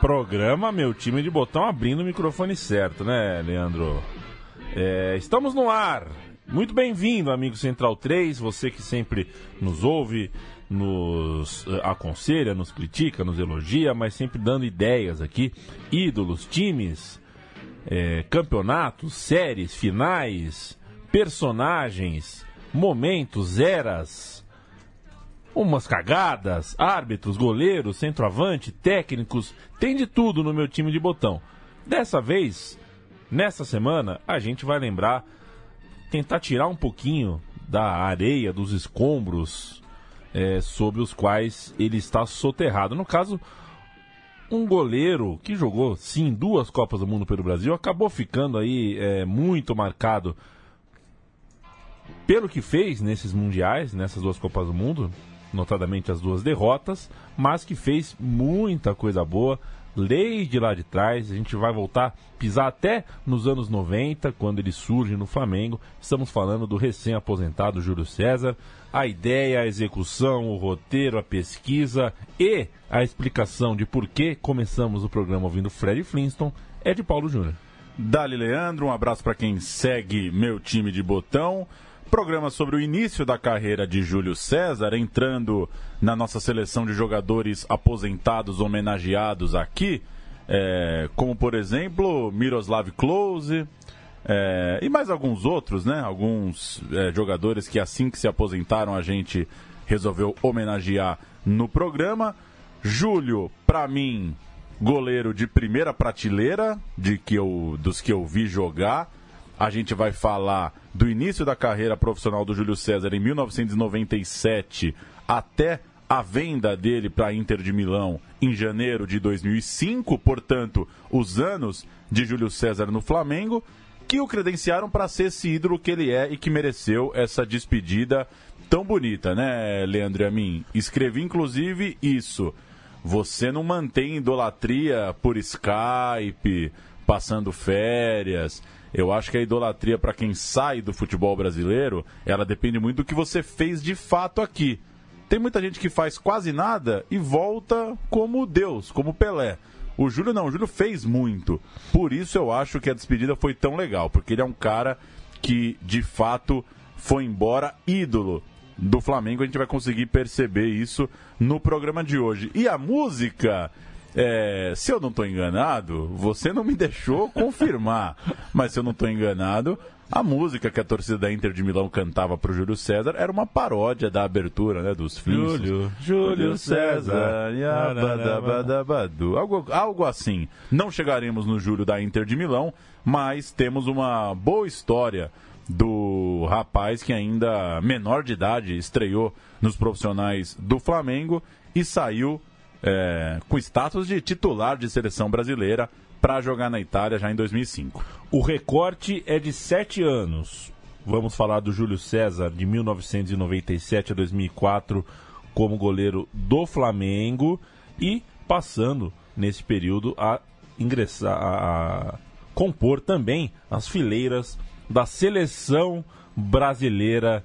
Programa Meu Time de Botão abrindo o microfone certo, né, Leandro? É, estamos no ar. Muito bem-vindo, amigo Central 3, você que sempre nos ouve, nos uh, aconselha, nos critica, nos elogia, mas sempre dando ideias aqui. Ídolos, times, é, campeonatos, séries, finais, personagens, momentos, eras umas cagadas, árbitros, goleiros, centroavante, técnicos, tem de tudo no meu time de botão. Dessa vez, nessa semana, a gente vai lembrar, tentar tirar um pouquinho da areia, dos escombros é, sobre os quais ele está soterrado. No caso, um goleiro que jogou, sim, duas Copas do Mundo pelo Brasil, acabou ficando aí é, muito marcado pelo que fez nesses mundiais, nessas duas Copas do Mundo, notadamente as duas derrotas, mas que fez muita coisa boa desde lá de trás. A gente vai voltar, pisar até nos anos 90, quando ele surge no Flamengo. Estamos falando do recém-aposentado Júlio César. A ideia, a execução, o roteiro, a pesquisa e a explicação de por que começamos o programa ouvindo Fred Flintstone é de Paulo Júnior. Dali Leandro, um abraço para quem segue meu time de botão. Programa sobre o início da carreira de Júlio César, entrando na nossa seleção de jogadores aposentados homenageados aqui, é, como por exemplo Miroslav Klose é, e mais alguns outros, né? Alguns é, jogadores que assim que se aposentaram a gente resolveu homenagear no programa. Júlio, para mim, goleiro de primeira prateleira, de que eu, dos que eu vi jogar. A gente vai falar do início da carreira profissional do Júlio César em 1997 até a venda dele para a Inter de Milão em janeiro de 2005, portanto, os anos de Júlio César no Flamengo, que o credenciaram para ser esse ídolo que ele é e que mereceu essa despedida tão bonita, né, Leandro a mim? Escrevi inclusive isso. Você não mantém idolatria por Skype, passando férias. Eu acho que a idolatria para quem sai do futebol brasileiro, ela depende muito do que você fez de fato aqui. Tem muita gente que faz quase nada e volta como Deus, como Pelé. O Júlio não, o Júlio fez muito. Por isso eu acho que a despedida foi tão legal, porque ele é um cara que de fato foi embora ídolo do Flamengo. A gente vai conseguir perceber isso no programa de hoje. E a música é, se eu não estou enganado, você não me deixou confirmar, mas se eu não estou enganado, a música que a torcida da Inter de Milão cantava para o Júlio César era uma paródia da abertura, né, dos filmes. Júlio, Júlio César, algo, algo assim. Não chegaremos no Júlio da Inter de Milão, mas temos uma boa história do rapaz que ainda menor de idade estreou nos profissionais do Flamengo e saiu é, com status de titular de seleção brasileira para jogar na Itália já em 2005. O recorte é de sete anos. Vamos falar do Júlio César, de 1997 a 2004, como goleiro do Flamengo e passando nesse período a ingressar, a, compor também as fileiras da seleção brasileira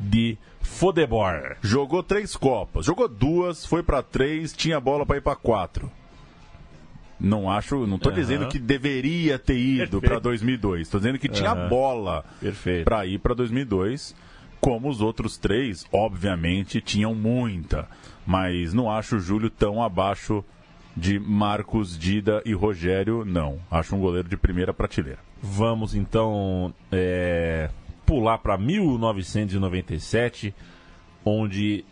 de Fodebor. Jogou três Copas, jogou duas, foi para três, tinha bola para ir para quatro. Não acho, não tô uhum. dizendo que deveria ter ido para 2002, tô dizendo que uhum. tinha bola para ir para 2002, como os outros três, obviamente, tinham muita, mas não acho o Júlio tão abaixo de Marcos, Dida e Rogério, não. Acho um goleiro de primeira prateleira. Vamos então é, pular para 1997, onde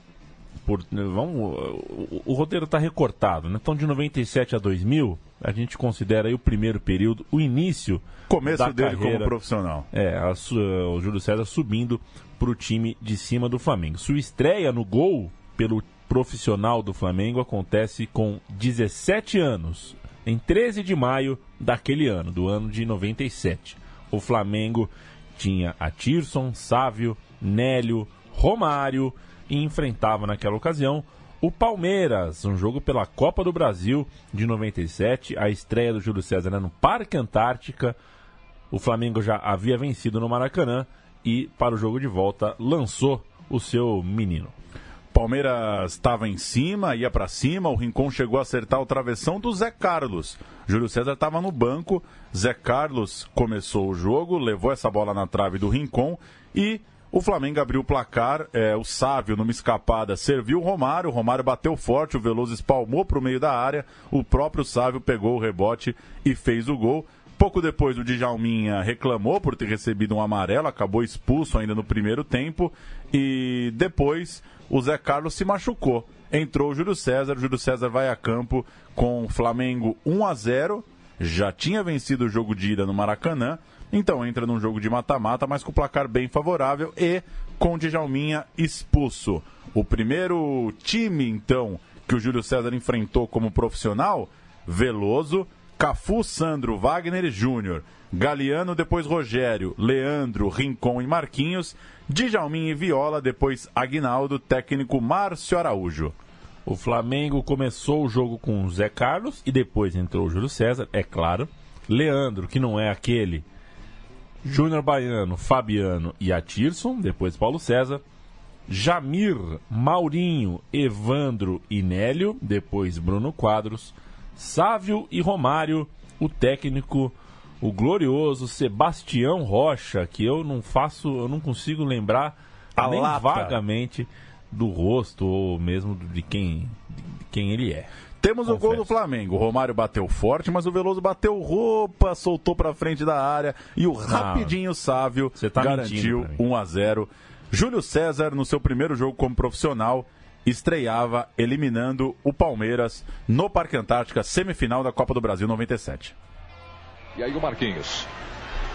por, vamos, o, o roteiro está recortado, né? Então de 97 a 2000, a gente considera aí o primeiro período, o início começo da dele carreira, como profissional. É, a, o Júlio César subindo para o time de cima do Flamengo. Sua estreia no gol pelo profissional do Flamengo acontece com 17 anos, em 13 de maio daquele ano, do ano de 97. O Flamengo tinha a Tirson, Sávio, Nélio, Romário e enfrentava naquela ocasião o Palmeiras, um jogo pela Copa do Brasil de 97, a estreia do Júlio César era no Parque Antártica. O Flamengo já havia vencido no Maracanã e para o jogo de volta lançou o seu menino. Palmeiras estava em cima, ia para cima, o Rincon chegou a acertar o travessão do Zé Carlos. Júlio César estava no banco, Zé Carlos começou o jogo, levou essa bola na trave do Rincon e o Flamengo abriu o placar, é, o Sávio, numa escapada, serviu o Romário, o Romário bateu forte, o Veloso espalmou para o meio da área, o próprio Sávio pegou o rebote e fez o gol. Pouco depois, o Djalminha reclamou por ter recebido um amarelo, acabou expulso ainda no primeiro tempo. E depois, o Zé Carlos se machucou. Entrou o Júlio César, o Júlio César vai a campo com o Flamengo 1 a 0 já tinha vencido o jogo de ida no Maracanã, então entra num jogo de mata-mata, mas com placar bem favorável e com o Djalminha expulso. O primeiro time, então, que o Júlio César enfrentou como profissional, Veloso, Cafu, Sandro, Wagner e Júnior. Galeano, depois Rogério, Leandro, Rincon e Marquinhos. Djalmin e Viola, depois Aguinaldo, técnico Márcio Araújo. O Flamengo começou o jogo com Zé Carlos e depois entrou o Júlio César, é claro. Leandro, que não é aquele. Júnior Baiano, Fabiano e Atirson, depois Paulo César. Jamir, Maurinho, Evandro e Nélio, depois Bruno Quadros. Sávio e Romário, o técnico, o glorioso Sebastião Rocha, que eu não faço, eu não consigo lembrar A nem lata. vagamente do rosto ou mesmo de quem, de quem ele é. Temos o gol Confesso. do Flamengo. O Romário bateu forte, mas o Veloso bateu roupa, soltou pra frente da área e o rapidinho Sávio Você tá garantiu mentindo pra mim. 1 a 0. Júlio César, no seu primeiro jogo como profissional, estreava eliminando o Palmeiras no Parque Antártica, semifinal da Copa do Brasil 97. E aí o Marquinhos.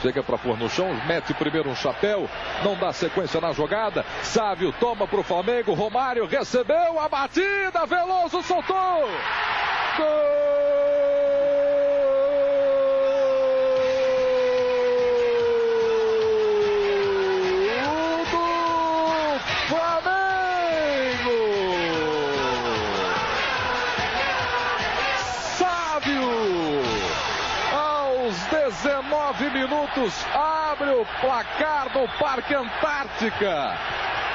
Chega para pôr no chão, mete primeiro um chapéu, não dá sequência na jogada. Sávio toma para o Flamengo, Romário recebeu a batida, Veloso soltou. Gol 19 minutos, abre o placar do Parque Antártica.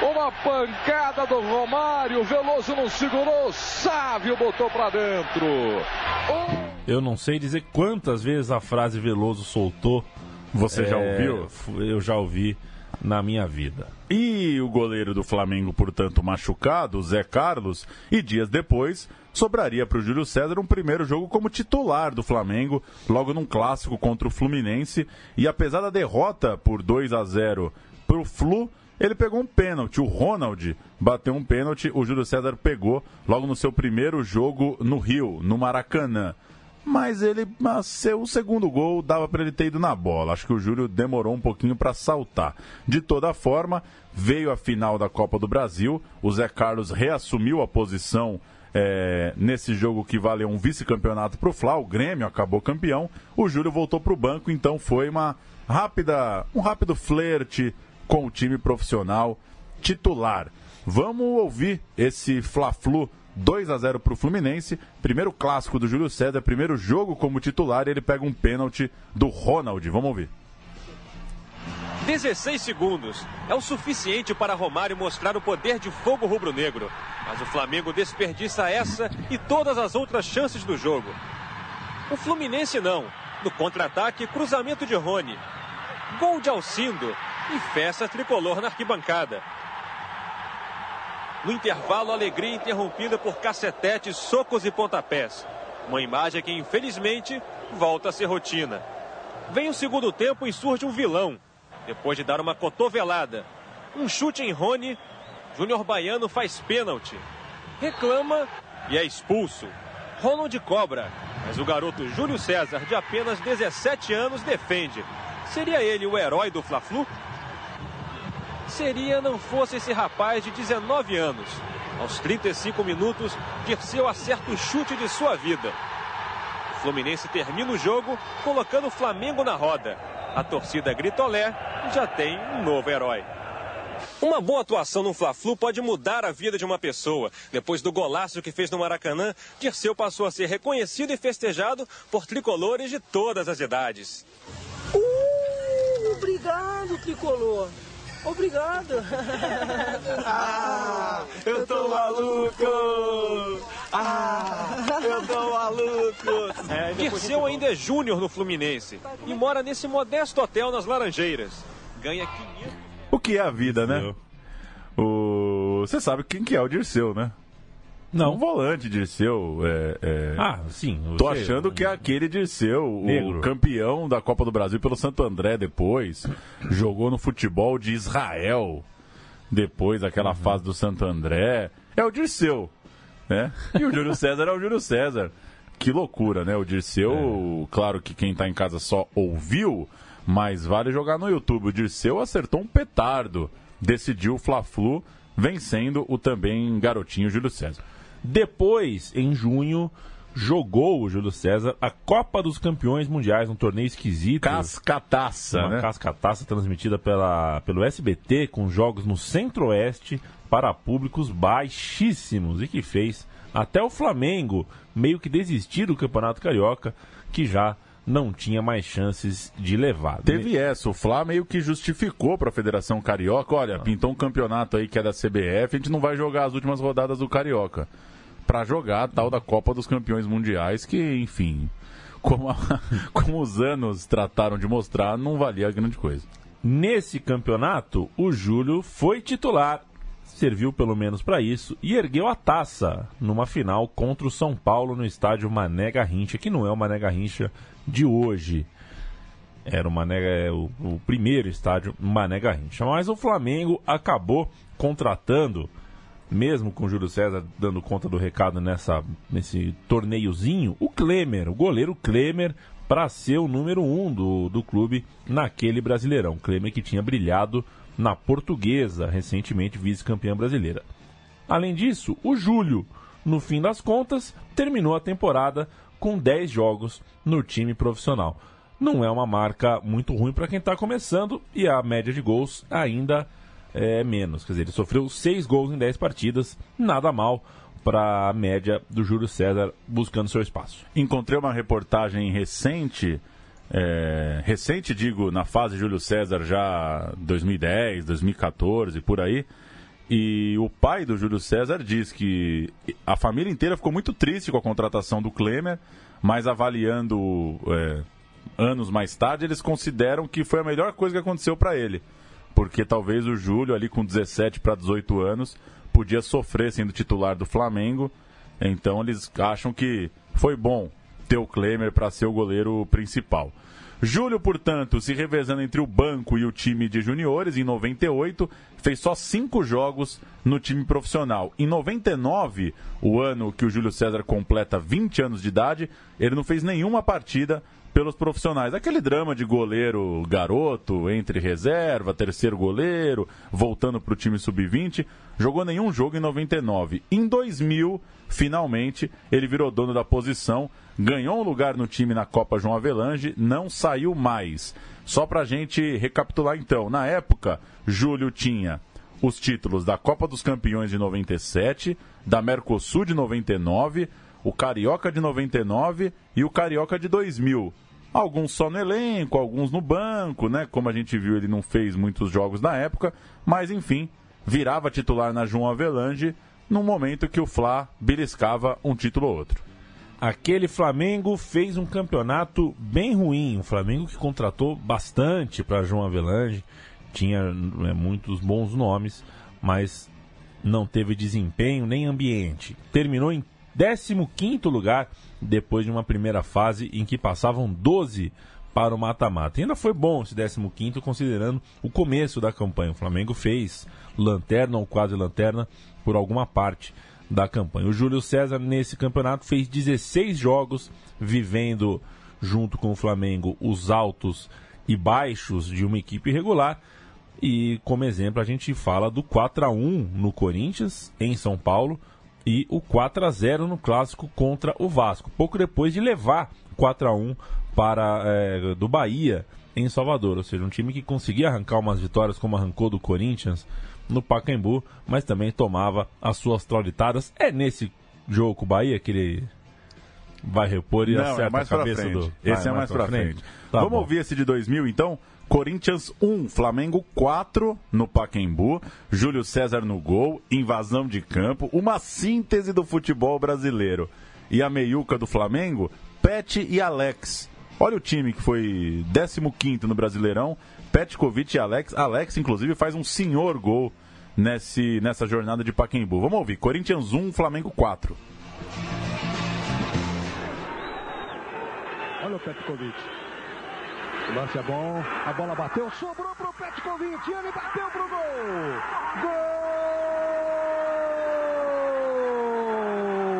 Uma pancada do Romário, Veloso não segurou, Sávio botou pra dentro. Um... Eu não sei dizer quantas vezes a frase Veloso soltou. Você já É, ouviu? f- Eu já ouvi na minha vida. E o goleiro do Flamengo, portanto, machucado, Zé Carlos, e dias depois sobraria para o Júlio César um primeiro jogo como titular do Flamengo, logo num clássico contra o Fluminense. E apesar da derrota por 2 a 0 para o Flu, ele pegou um pênalti. O Ronald bateu um pênalti, o Júlio César pegou logo no seu primeiro jogo no Rio, no Maracanã. Mas ele, mas seu segundo gol dava para ele ter ido na bola. Acho que o Júlio demorou um pouquinho para saltar. De toda forma, veio a final da Copa do Brasil. O Zé Carlos reassumiu a posição é, nesse jogo que valeu um vice-campeonato para o Fla. O Grêmio acabou campeão. O Júlio voltou para o banco, então foi uma rápida, um rápido flerte com o time profissional titular. Vamos ouvir esse Fla-Flu 2 a 0 para o Fluminense. Primeiro clássico do Júlio César, primeiro jogo como titular, e ele pega um pênalti do Ronald. Vamos ouvir. 16 segundos é o suficiente para Romário mostrar o poder de fogo rubro-negro. Mas o Flamengo desperdiça essa e todas as outras chances do jogo. O Fluminense não. No contra-ataque, cruzamento de Rony. Gol de Alcindo e festa tricolor na arquibancada. No intervalo, alegria interrompida por cacetetes, socos e pontapés. Uma imagem que, infelizmente, volta a ser rotina. Vem o segundo tempo e surge um vilão. Depois de dar uma cotovelada, um chute em Rony, Júnior Baiano faz pênalti. Reclama e é expulso. Ronald cobra, mas o garoto Júlio César, de apenas 17 anos, defende. Seria ele o herói do Fla-Flu? Seria não fosse esse rapaz de 19 anos. Aos 35 minutos, Dirceu acerta o chute de sua vida. O Fluminense termina o jogo colocando o Flamengo na roda. A torcida Gritolé já tem um novo herói. Uma boa atuação no Fla-Flu pode mudar a vida de uma pessoa. Depois do golaço que fez no Maracanã, Dirceu passou a ser reconhecido e festejado por tricolores de todas as idades. Uh, obrigado, tricolor. Obrigado. ah, eu tô maluco. Ah, eu tô maluco. É, Dirceu ainda é júnior no Fluminense e mora nesse modesto hotel nas Laranjeiras. Ganha 500... O que é a vida, né? O... Você sabe quem que é o Dirceu, né? Não. Um volante Dirceu. É, é... Ah, sim. Tô achando que é aquele Dirceu, Negro. o campeão da Copa do Brasil pelo Santo André depois. Jogou no futebol de Israel depois daquela uhum. fase do Santo André. É o Dirceu, né? E o Júlio César é o Júlio César. Que loucura, né? O Dirceu, é. claro que quem tá em casa só ouviu, mas vale jogar no YouTube. O Dirceu acertou um petardo, decidiu o Fla-Flu, vencendo o também garotinho Júlio César. Depois, em junho, jogou o Júlio César a Copa dos Campeões Mundiais, um torneio esquisito. Cascataça, uma né? cascataça transmitida pela, pelo SBT, com jogos no Centro-Oeste para públicos baixíssimos e que fez até o Flamengo meio que desistir do Campeonato Carioca, que já não tinha mais chances de levar. Teve essa, o Flá meio que justificou para a Federação Carioca, olha, ah. pintou um campeonato aí que é da CBF, a gente não vai jogar as últimas rodadas do Carioca. Para jogar a tal da Copa dos Campeões Mundiais, que, enfim, como, a, como os anos trataram de mostrar, não valia grande coisa. Nesse campeonato, o Júlio foi titular serviu pelo menos para isso e ergueu a taça numa final contra o São Paulo no estádio Mané Garrincha, que não é o Mané Garrincha de hoje. Era o, Mané, é, o, o primeiro estádio Mané Garrincha. Mas o Flamengo acabou contratando, mesmo com o Júlio César dando conta do recado nessa, nesse torneiozinho, o Klemer, o goleiro Klemer, para ser o número um do, do clube naquele Brasileirão. Klemer que tinha brilhado na Portuguesa, recentemente vice-campeã brasileira. Além disso, o Júlio, no fim das contas, terminou a temporada com 10 jogos no time profissional. Não é uma marca muito ruim para quem está começando e a média de gols ainda é menos. Quer dizer, ele sofreu 6 gols em 10 partidas, nada mal para a média do Júlio César buscando seu espaço. Encontrei uma reportagem recente é, recente, digo, na fase Júlio César já 2010, 2014, por aí. E o pai do Júlio César diz que a família inteira ficou muito triste com a contratação do Klemer, mas avaliando é, anos mais tarde, eles consideram que foi a melhor coisa que aconteceu para ele. Porque talvez o Júlio, ali com 17 para 18 anos, podia sofrer sendo titular do Flamengo. Então eles acham que foi bom ter o Klemer para ser o goleiro principal. Júlio, portanto, se revezando entre o banco e o time de juniores, em 98, fez só cinco jogos no time profissional. Em 99, o ano que o Júlio César completa 20 anos de idade, ele não fez nenhuma partida pelos profissionais. Aquele drama de goleiro garoto, entre reserva, terceiro goleiro, voltando para o time sub-20, jogou nenhum jogo em 99. Em 2000, finalmente, ele virou dono da posição, ganhou um lugar no time na Copa João Avelange, não saiu mais. Só para a gente recapitular então, na época, Júlio tinha os títulos da Copa dos Campeões de 97, da Mercosul de 99, o Carioca de 99 e o Carioca de 2000. Alguns só no elenco, alguns no banco, né? Como a gente viu, ele não fez muitos jogos na época, mas enfim, virava titular na João Avelange num momento que o Fla beliscava um título ou outro. Aquele Flamengo fez um campeonato bem ruim, um Flamengo que contratou bastante para João Avelange, tinha né, muitos bons nomes, mas não teve desempenho nem ambiente. Terminou em 15 lugar depois de uma primeira fase em que passavam 12 para o mata-mata. Ainda foi bom esse 15 considerando o começo da campanha. O Flamengo fez lanterna ou quase lanterna por alguma parte da campanha. O Júlio César nesse campeonato fez 16 jogos vivendo junto com o Flamengo os altos e baixos de uma equipe regular. E como exemplo a gente fala do 4 a 1 no Corinthians em São Paulo e o 4 a 0 no clássico contra o Vasco, pouco depois de levar 4 a 1 para é, do Bahia em Salvador, ou seja, um time que conseguia arrancar umas vitórias como arrancou do Corinthians no Pacaembu, mas também tomava as suas traulitadas. É nesse jogo com o Bahia que ele vai repor e Não, acerta é mais a cabeça frente. do. Esse Ah, é mais pra frente. Tá Vamos bom. ouvir esse de 2000, então? Corinthians 1, Flamengo 4 no Pacaembu, Júlio César no gol, invasão de campo, uma síntese do futebol brasileiro. E a meiuca do Flamengo, Pet e Alex. Olha o time que foi 15º no Brasileirão, Petkovic e Alex. Alex, inclusive, faz um senhor gol nesse, nessa jornada de Pacaembu. Vamos ouvir, Corinthians 1, Flamengo 4. Olha o Petkovic. O lance é bom. A bola bateu, sobrou pro Petkovic. Ele bateu pro gol.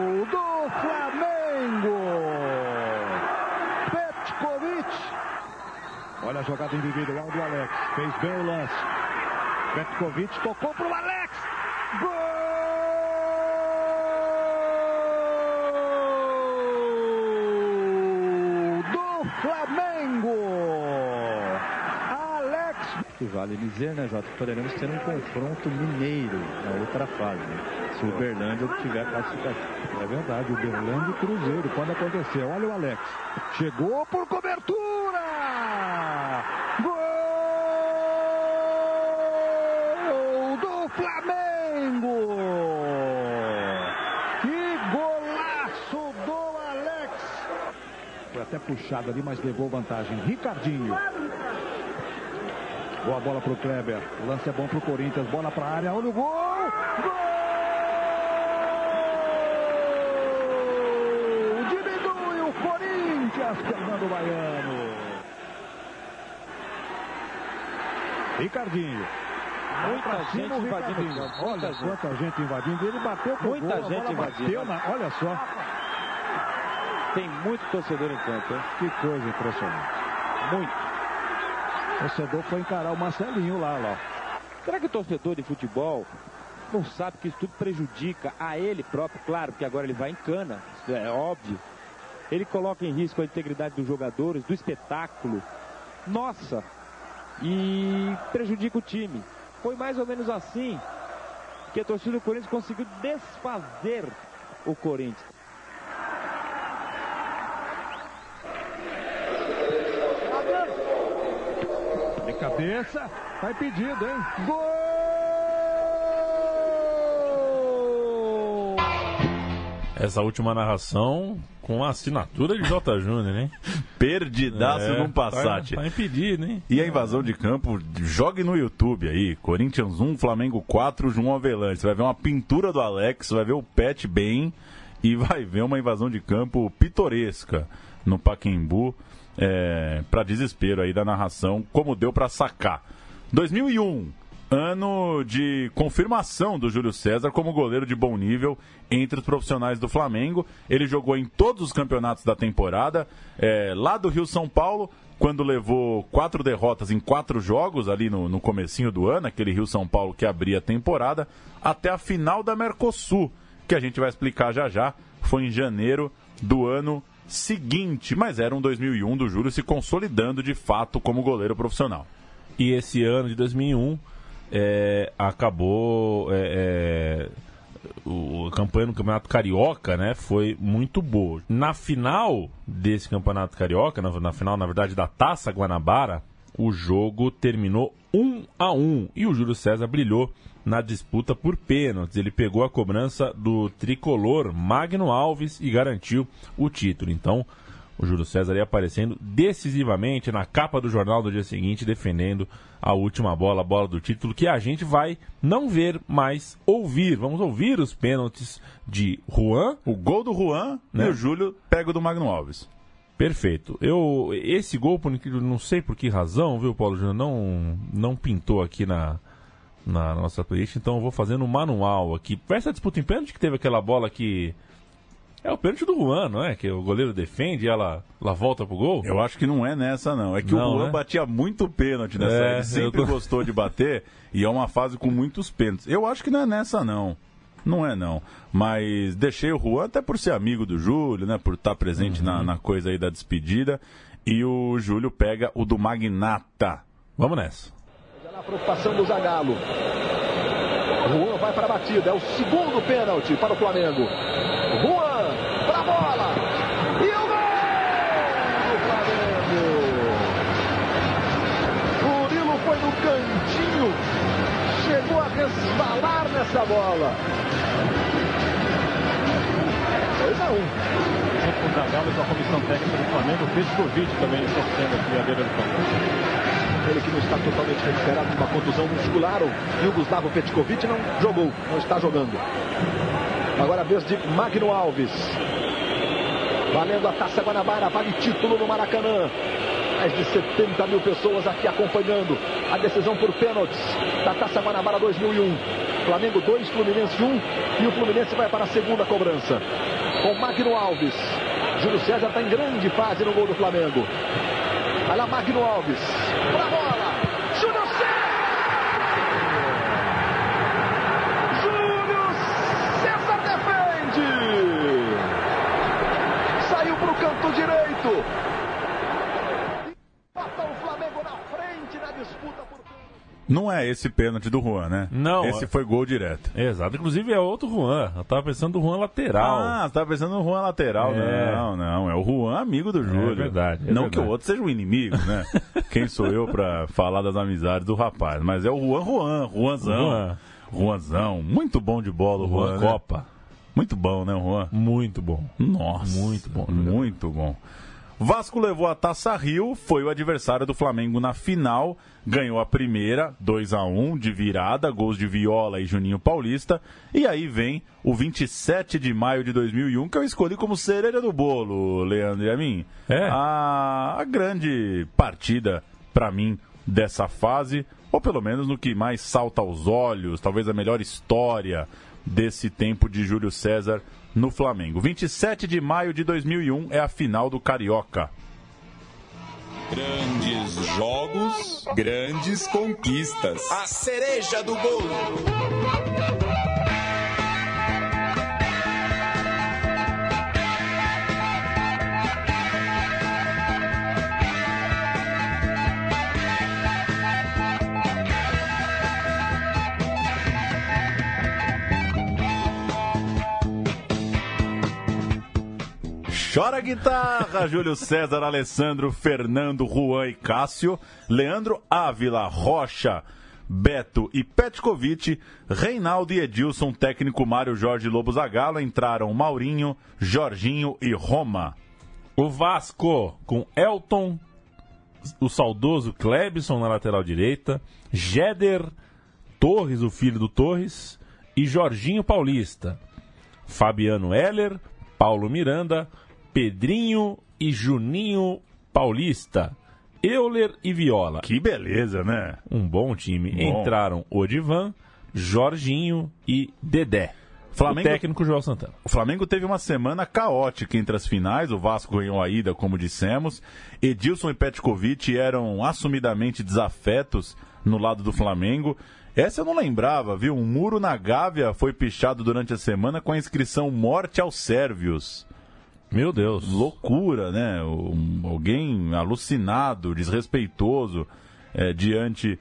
Gol do Flamengo. Petkovic. Olha a jogada individual do Alex. Fez bem o lance. Petkovic tocou pro Alex. Gol do Flamengo. Alex. que vale dizer, né, que poderemos ter um confronto mineiro na outra fase, né? se o Uberlândia obtiver a classificação. É verdade, o Berlândia e Cruzeiro, quando acontecer. Olha o Alex. Chegou por cobertura! Gol do Flamengo! Que golaço do Alex! Puxado ali, mas levou vantagem. Ricardinho. Boa bola pro Kleber. O lance é bom pro Corinthians. Bola pra área. Olha o gol! Gol! Diminui o Corinthians, Fernando Baiano. Ricardinho. Muita gente o invadindo o Olha quanta gente invadindo. Ele bateu pro Muita gol, a gente invadindo. bateu na- Olha só. Tem muito torcedor em campo, hein? Que coisa impressionante. Muito. O torcedor foi encarar o Marcelinho lá, lá. Será que o torcedor de futebol não sabe que isso tudo prejudica a ele próprio? Claro que agora ele vai em cana, isso é óbvio. Ele coloca em risco a integridade dos jogadores, do espetáculo. Nossa! E prejudica o time. Foi mais ou menos assim que a torcida do Corinthians conseguiu desfazer o Corinthians. Cabeça, tá impedido, hein? Gol! Essa última narração com a assinatura de J. Júnior, hein? Perdidaço É, num Passat. Tá, tá impedido, hein? E a invasão de campo, jogue no YouTube aí. Corinthians 1, Flamengo 4, João Avelange. Você vai ver uma pintura do Alex, vai ver o Pet bem e vai ver uma invasão de campo pitoresca no Paquembu. É, para desespero aí da narração, como deu para sacar. 2001, ano de confirmação do Júlio César como goleiro de bom nível entre os profissionais do Flamengo. Ele jogou em todos os campeonatos da temporada, é, lá do Rio São Paulo, quando levou quatro derrotas em quatro jogos ali no, no comecinho do ano, aquele Rio São Paulo que abria a temporada, até a final da Mercosul, que a gente vai explicar já já, foi em janeiro do ano seguinte, mas era um 2001 do Júlio se consolidando de fato como goleiro profissional. E esse ano de 2001 é, acabou é, é, o, a campanha no Campeonato Carioca, né? Foi muito boa. Na final desse Campeonato Carioca, na, na final, na verdade, da Taça Guanabara, o jogo terminou 1 a 1 e o Júlio César brilhou na disputa por pênaltis. Ele pegou a cobrança do tricolor Magno Alves e garantiu o título. Então, o Júlio César ia aparecendo decisivamente na capa do jornal do dia seguinte, defendendo a última bola, a bola do título, que a gente vai não ver, mas ouvir. Vamos ouvir os pênaltis de Juan. O gol do Juan Né? e o Júlio pega o do Magno Alves. Perfeito. Eu esse gol, por incrível, não sei por que razão, viu, Paulo Júnior, não não pintou aqui na na nossa playlist, então eu vou fazendo um manual aqui. Essa disputa em pênalti que teve aquela bola que é o pênalti do Juan, não é? Que o goleiro defende e ela, ela volta pro gol? Eu acho que não é nessa, não. É que Não, o Juan né? batia muito pênalti nessa. É, Ele sempre tô- gostou de bater e é uma fase com muitos pênaltis. Eu acho que não é nessa, não. Não é, não. Mas deixei o Juan até por ser amigo do Júlio, né? Por estar presente Uhum. na, na coisa aí da despedida. E o Júlio pega o do Magnata. Vamos nessa. Na preocupação do Zagallo. Juan vai para a batida. É o segundo pênalti para o Flamengo. Juan para a bola. E o gol do Flamengo. Murilo foi no cantinho. Chegou a resvalar nessa bola. 2 a 1. Junto com o Zagallo e com a comissão técnica do Flamengo, o Petkovic também torcendo aqui a beira do campo. Ele que não está totalmente recuperado de uma contusão muscular. O Yugoslavo Petkovic não jogou, não está jogando. Agora a vez de Magno Alves. Valendo a Taça Guanabara, vale título no Maracanã. Mais de 70 mil pessoas aqui acompanhando a decisão por pênaltis da Taça Guanabara 2001. Flamengo 2, Fluminense 1 e o Fluminense vai para a segunda cobrança. Com Magno Alves. Júlio César está em grande fase no gol do Flamengo. Vai lá Magno Alves. Pra bola. Júlio César. Júlio César defende. Saiu pro canto direito. Bota o Flamengo na frente na disputa por Não é esse pênalti do Juan, né? Não, Esse é- foi gol direto. Exato. Inclusive é outro Juan. Eu tava pensando no Juan lateral. Ah, você tava pensando no Juan lateral. É. Não, não. É o Juan amigo do Júlio. verdade, é não verdade. que o outro seja um inimigo, né? Quem sou eu pra falar das amizades do rapaz? Mas é o Juan Juan, Juanzão. Juan. Juanzão. Muito bom de bola o Juan Juan. né? Copa. Muito bom, né, Juan? Muito bom. Nossa. Muito bom. Muito bom. Vasco levou a Taça Rio, foi o adversário do Flamengo na final, ganhou a primeira, 2 a 1 de virada, gols de Viola e Juninho Paulista, e aí vem o 27 de maio de 2001, que eu escolhi como cereja do bolo, Leandro e a mim. É. A, a grande partida, pra mim, dessa fase, ou pelo menos no que mais salta aos olhos, talvez a melhor história desse tempo de Júlio César no Flamengo. 27 de maio de 2001 é a final do Carioca. Grandes jogos, grandes conquistas. A cereja do bolo. Chora guitarra, Júlio César, Alessandro, Fernando, Juan e Cássio, Leandro Ávila, Rocha, Beto e Petkovic, Reinaldo e Edilson, técnico Mário Jorge Lobo Zagallo, entraram Maurinho, Jorginho e Roma. O Vasco com Elton, o saudoso Klebson na lateral direita, Jeder, Torres, o filho do Torres, e Jorginho Paulista. Fabiano Heller, Paulo Miranda, Pedrinho e Juninho Paulista. Euler e Viola. Que beleza, né? Um bom time. Bom. Entraram Odivan, Jorginho e Dedé. Flamengo- O técnico João Santana. O Flamengo teve uma semana caótica entre as finais. O Vasco ganhou a ida, como dissemos. Edilson e Petkovic eram assumidamente desafetos no lado do Flamengo. Essa eu não lembrava, viu? Um muro na Gávea foi pichado durante a semana com a inscrição Morte aos Sérvios. Meu Deus. Loucura, né? Um- alguém alucinado, desrespeitoso eh, diante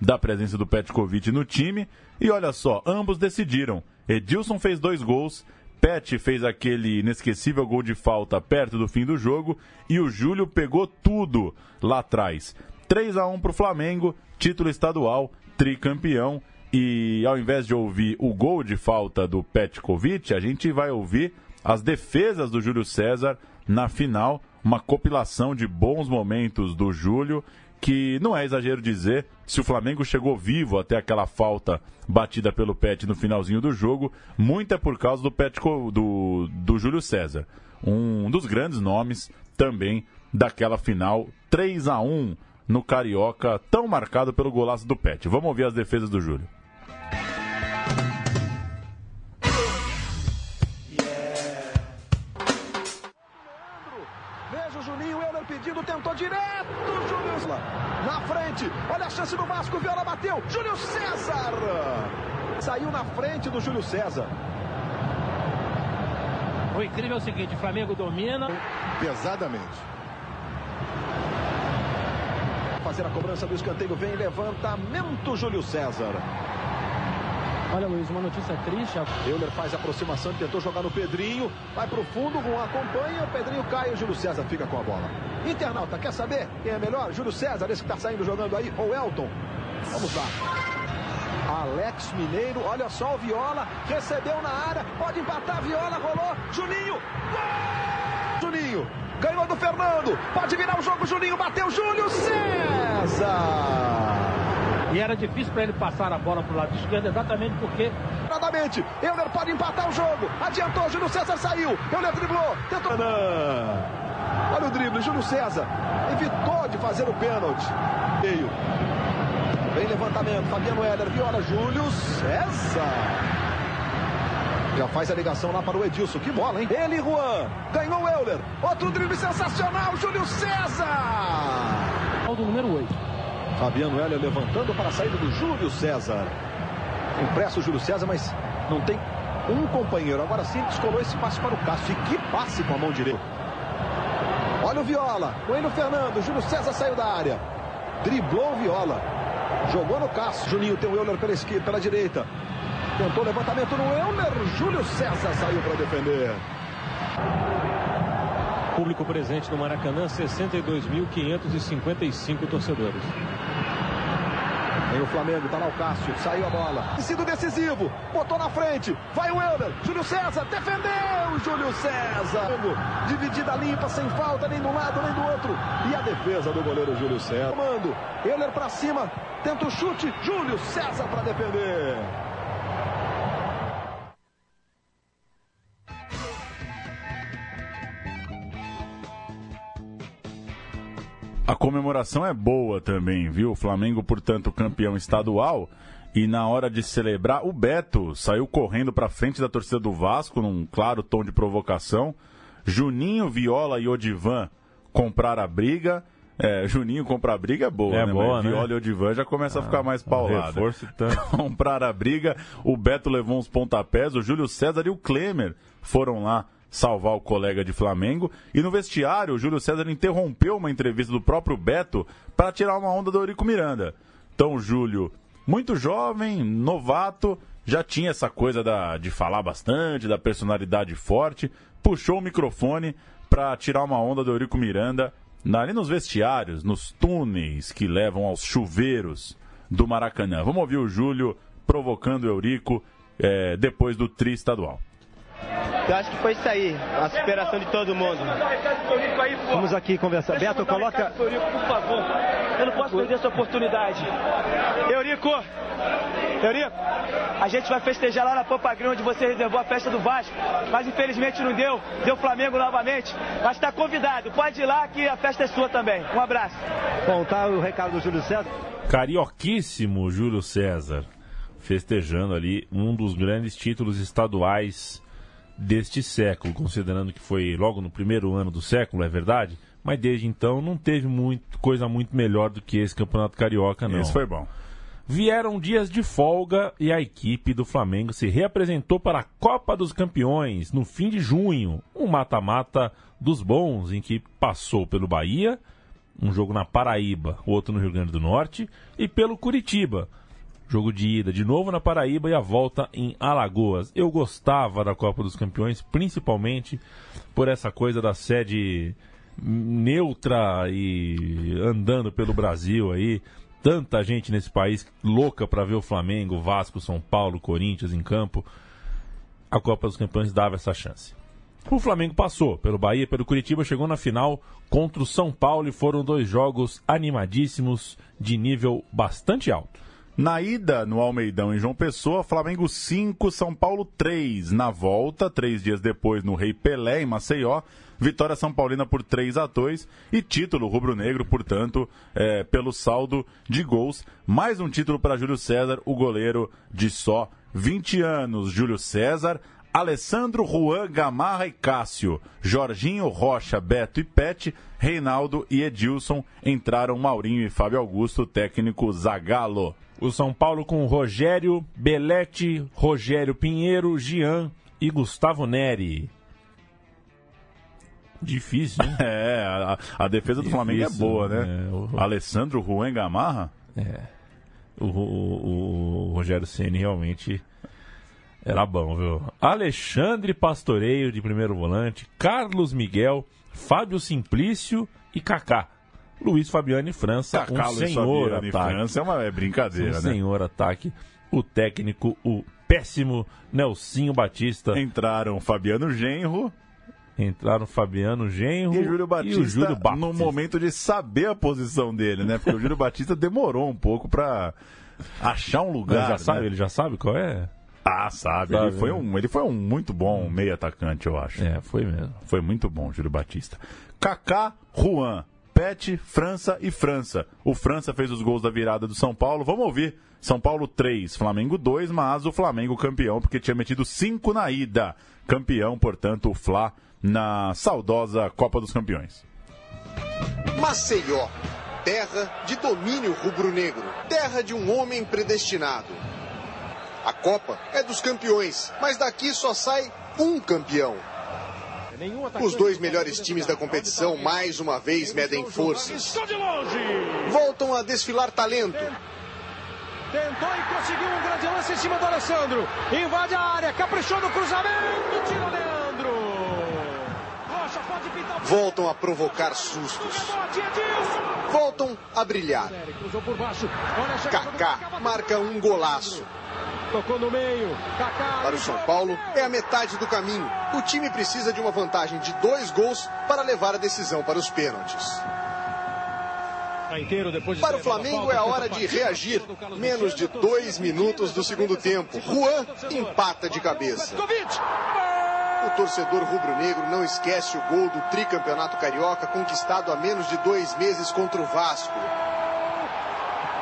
da presença do Petkovic no time. E olha só, ambos decidiram. Edilson fez dois gols, Pet fez aquele inesquecível gol de falta perto do fim do jogo e o Júlio pegou tudo lá atrás. 3 a 1 para o Flamengo, título estadual, tricampeão. E ao invés de ouvir o gol de falta do Petkovic, a gente vai ouvir as defesas do Júlio César na final, uma compilação de bons momentos do Júlio, que não é exagero dizer, se o Flamengo chegou vivo até aquela falta batida pelo Pet no finalzinho do jogo, muito é por causa do Pet do, do Júlio César. Um dos grandes nomes, também daquela final 3 a 1 no Carioca, tão marcado pelo golaço do Pet. Vamos ouvir as defesas do Júlio. Direto, Júlio na frente, olha a chance do Vasco, Viola bateu, Júlio César saiu na frente do Júlio César. O incrível é o seguinte, o Flamengo domina pesadamente. Fazer a cobrança do escanteio, vem levantamento Júlio César. Olha, Luiz, uma notícia triste. Euler faz aproximação, tentou jogar no Pedrinho, vai pro fundo, Juan acompanha, o Pedrinho cai e o Júlio César fica com a bola. Internauta, quer saber quem é melhor? Júlio César, esse que tá saindo jogando aí, ou Elton? Vamos lá. Alex Mineiro, olha só o Viola, recebeu na área, pode empatar, Viola, rolou, Juninho, gol! Juninho, ganhou do Fernando, pode virar o jogo, Juninho bateu, Júlio César! E era difícil para ele passar a bola para o lado esquerdo, exatamente porque. Claramente, Euler pode empatar o jogo. Adiantou, Júlio César saiu. Euler driblou, tentou. Olha o drible, Júlio César evitou de fazer o pênalti. Meio. Vem levantamento, Fabiano Heller, viola Júlio César. Já faz a ligação lá para o Edilson. Que bola, hein? Ele, Juan. Ganhou o Euler. Outro drible sensacional, Júlio César. O do número 8. Fabiano Heller levantando para a saída do Júlio César. Impresso o Júlio César, mas não tem um companheiro. Agora sim descolou esse passe para o Cássio. E que passe com a mão direita. Olha o Viola. Coelho Fernando. Júlio César saiu da área. Driblou o Viola. Jogou no Cássio. Juninho tem o Euler pela esquerda, pela direita. Tentou levantamento no Euler. Júlio César saiu para defender. Público presente no Maracanã, 62.555 torcedores. Vem o Flamengo, tá lá o Cássio, saiu a bola. Sido decisivo, botou na frente, vai o Euler, Júlio César, defendeu Júlio César. Dividida limpa, sem falta, nem de um lado, nem do outro. E a defesa do goleiro Júlio César. Mando, Euler pra cima, tenta o chute, Júlio César para defender. A comemoração é boa também, viu? O Flamengo, portanto, campeão estadual. E na hora de celebrar, o Beto saiu correndo para frente da torcida do Vasco, num claro tom de provocação. Juninho, Viola e Odivan compraram a briga. É, Juninho comprar a briga é boa, É né? boa, Mas né? Viola e Odivan já começa a ficar mais paulado. reforço tanto. Compraram a briga, o Beto levou uns pontapés, o Júlio César e o Klemer foram lá salvar o colega de Flamengo. E no vestiário, o Júlio César interrompeu uma entrevista do próprio Beto para tirar uma onda do Eurico Miranda. Então, o Júlio, muito jovem, novato, já tinha essa coisa da, de falar bastante, da personalidade forte, puxou o microfone para tirar uma onda do Eurico Miranda ali nos vestiários, nos túneis que levam aos chuveiros do Maracanã. Vamos ouvir o Júlio provocando o Eurico eh, depois do tri estadual. Eu acho que foi isso aí, a superação de todo mundo. Vamos aqui conversar. Beto, coloca. Eurico, por favor. Eu não posso perder essa oportunidade. Eurico, Eurico, a gente vai festejar lá na Pampa Grande, onde você reservou a festa do Vasco, mas infelizmente não deu, deu Flamengo novamente. Mas está convidado, pode ir lá que a festa é sua também. Um abraço. Bom, tá o recado do Júlio César. Carioquíssimo Júlio César, festejando ali um dos grandes títulos estaduais deste século, considerando que foi logo no primeiro ano do século, é verdade? Mas desde então não teve muito, coisa muito melhor do que esse Campeonato Carioca, não. Esse foi bom. Vieram dias de folga e a equipe do Flamengo se reapresentou para a Copa dos Campeões no fim de junho, um mata-mata dos bons, em que passou pelo Bahia, um jogo na Paraíba, outro no Rio Grande do Norte, e pelo Curitiba. Jogo de ida de novo na Paraíba e a volta em Alagoas. Eu gostava da Copa dos Campeões, principalmente por essa coisa da sede neutra e andando pelo Brasil aí. Tanta gente nesse país louca para ver o Flamengo, Vasco, São Paulo, Corinthians em campo. A Copa dos Campeões dava essa chance. O Flamengo passou pelo Bahia, pelo Curitiba, chegou na final contra o São Paulo e foram dois jogos animadíssimos de nível bastante alto. Na ida, no Almeidão em João Pessoa, Flamengo 5, São Paulo 3. Na volta, três dias depois, no Rei Pelé, em Maceió, vitória São Paulina por 3 a 2 e título rubro-negro, portanto, é, pelo saldo de gols. Mais um título para Júlio César, o goleiro de só 20 anos. Júlio César, Alessandro, Juan, Gamarra e Cássio, Jorginho, Rocha, Beto e Pet, Reinaldo e Edilson. Entraram Maurinho e Fábio Augusto, técnico Zagalo. O São Paulo com Rogério, Belete, Rogério Pinheiro, Gian e Gustavo Neri. Difícil, hein? É, a, a defesa do Difícil, Flamengo é boa, né? é, o- Alessandro, Juan, Gamarra? É. O, o- o Rogério Ceni realmente era bom, viu? Alexandre Pastoreio de primeiro volante, Carlos Miguel, Fábio Simplício e Kaká. Luiz Fabiano e França, Cacá, um Luiz senhor Fabiano e ataque. França é uma é brincadeira, um né? senhor ataque. O técnico, o péssimo Nelsinho Batista. Entraram Fabiano Genro Entraram Fabiano Genro e Júlio Batista e o Júlio Batista. no momento de saber a posição dele, né? Porque o Júlio Batista demorou um pouco pra achar um Ele lugar. já, né? sabe, ele já sabe qual é? Ah, sabe. Sabe, ele, foi né? um, ele foi um muito bom meio atacante, eu acho. É, foi mesmo. Foi muito bom, Júlio Batista. Kaká, Juan, Pet, França e França. O França fez os gols da virada do São Paulo. Vamos ouvir. São Paulo 3, Flamengo 2, mas o Flamengo campeão, porque tinha metido 5 na ida. Campeão, portanto, o Fla na saudosa Copa dos Campeões. Maceió, terra de domínio rubro-negro, terra de um homem predestinado. A Copa é dos campeões, mas daqui só sai um campeão. Os dois melhores times da competição mais uma vez medem forças. Voltam a desfilar talento. Tentou e conseguiu um grande lance em cima do Alessandro. Invade a área, caprichou no cruzamento, tira o Leandro. Rocha pode pintar o Voltam a provocar sustos. Voltam a brilhar. Kaká marca um golaço. Tocou no meio. Kaká. Para o São Paulo, é a metade do caminho. O time precisa de uma vantagem de dois gols para levar a decisão para os pênaltis. Para o Flamengo é a hora de reagir. Menos de dois minutos do segundo tempo. Juan empata de cabeça. O torcedor rubro-negro não esquece o gol do tricampeonato carioca conquistado há menos de dois meses contra o Vasco.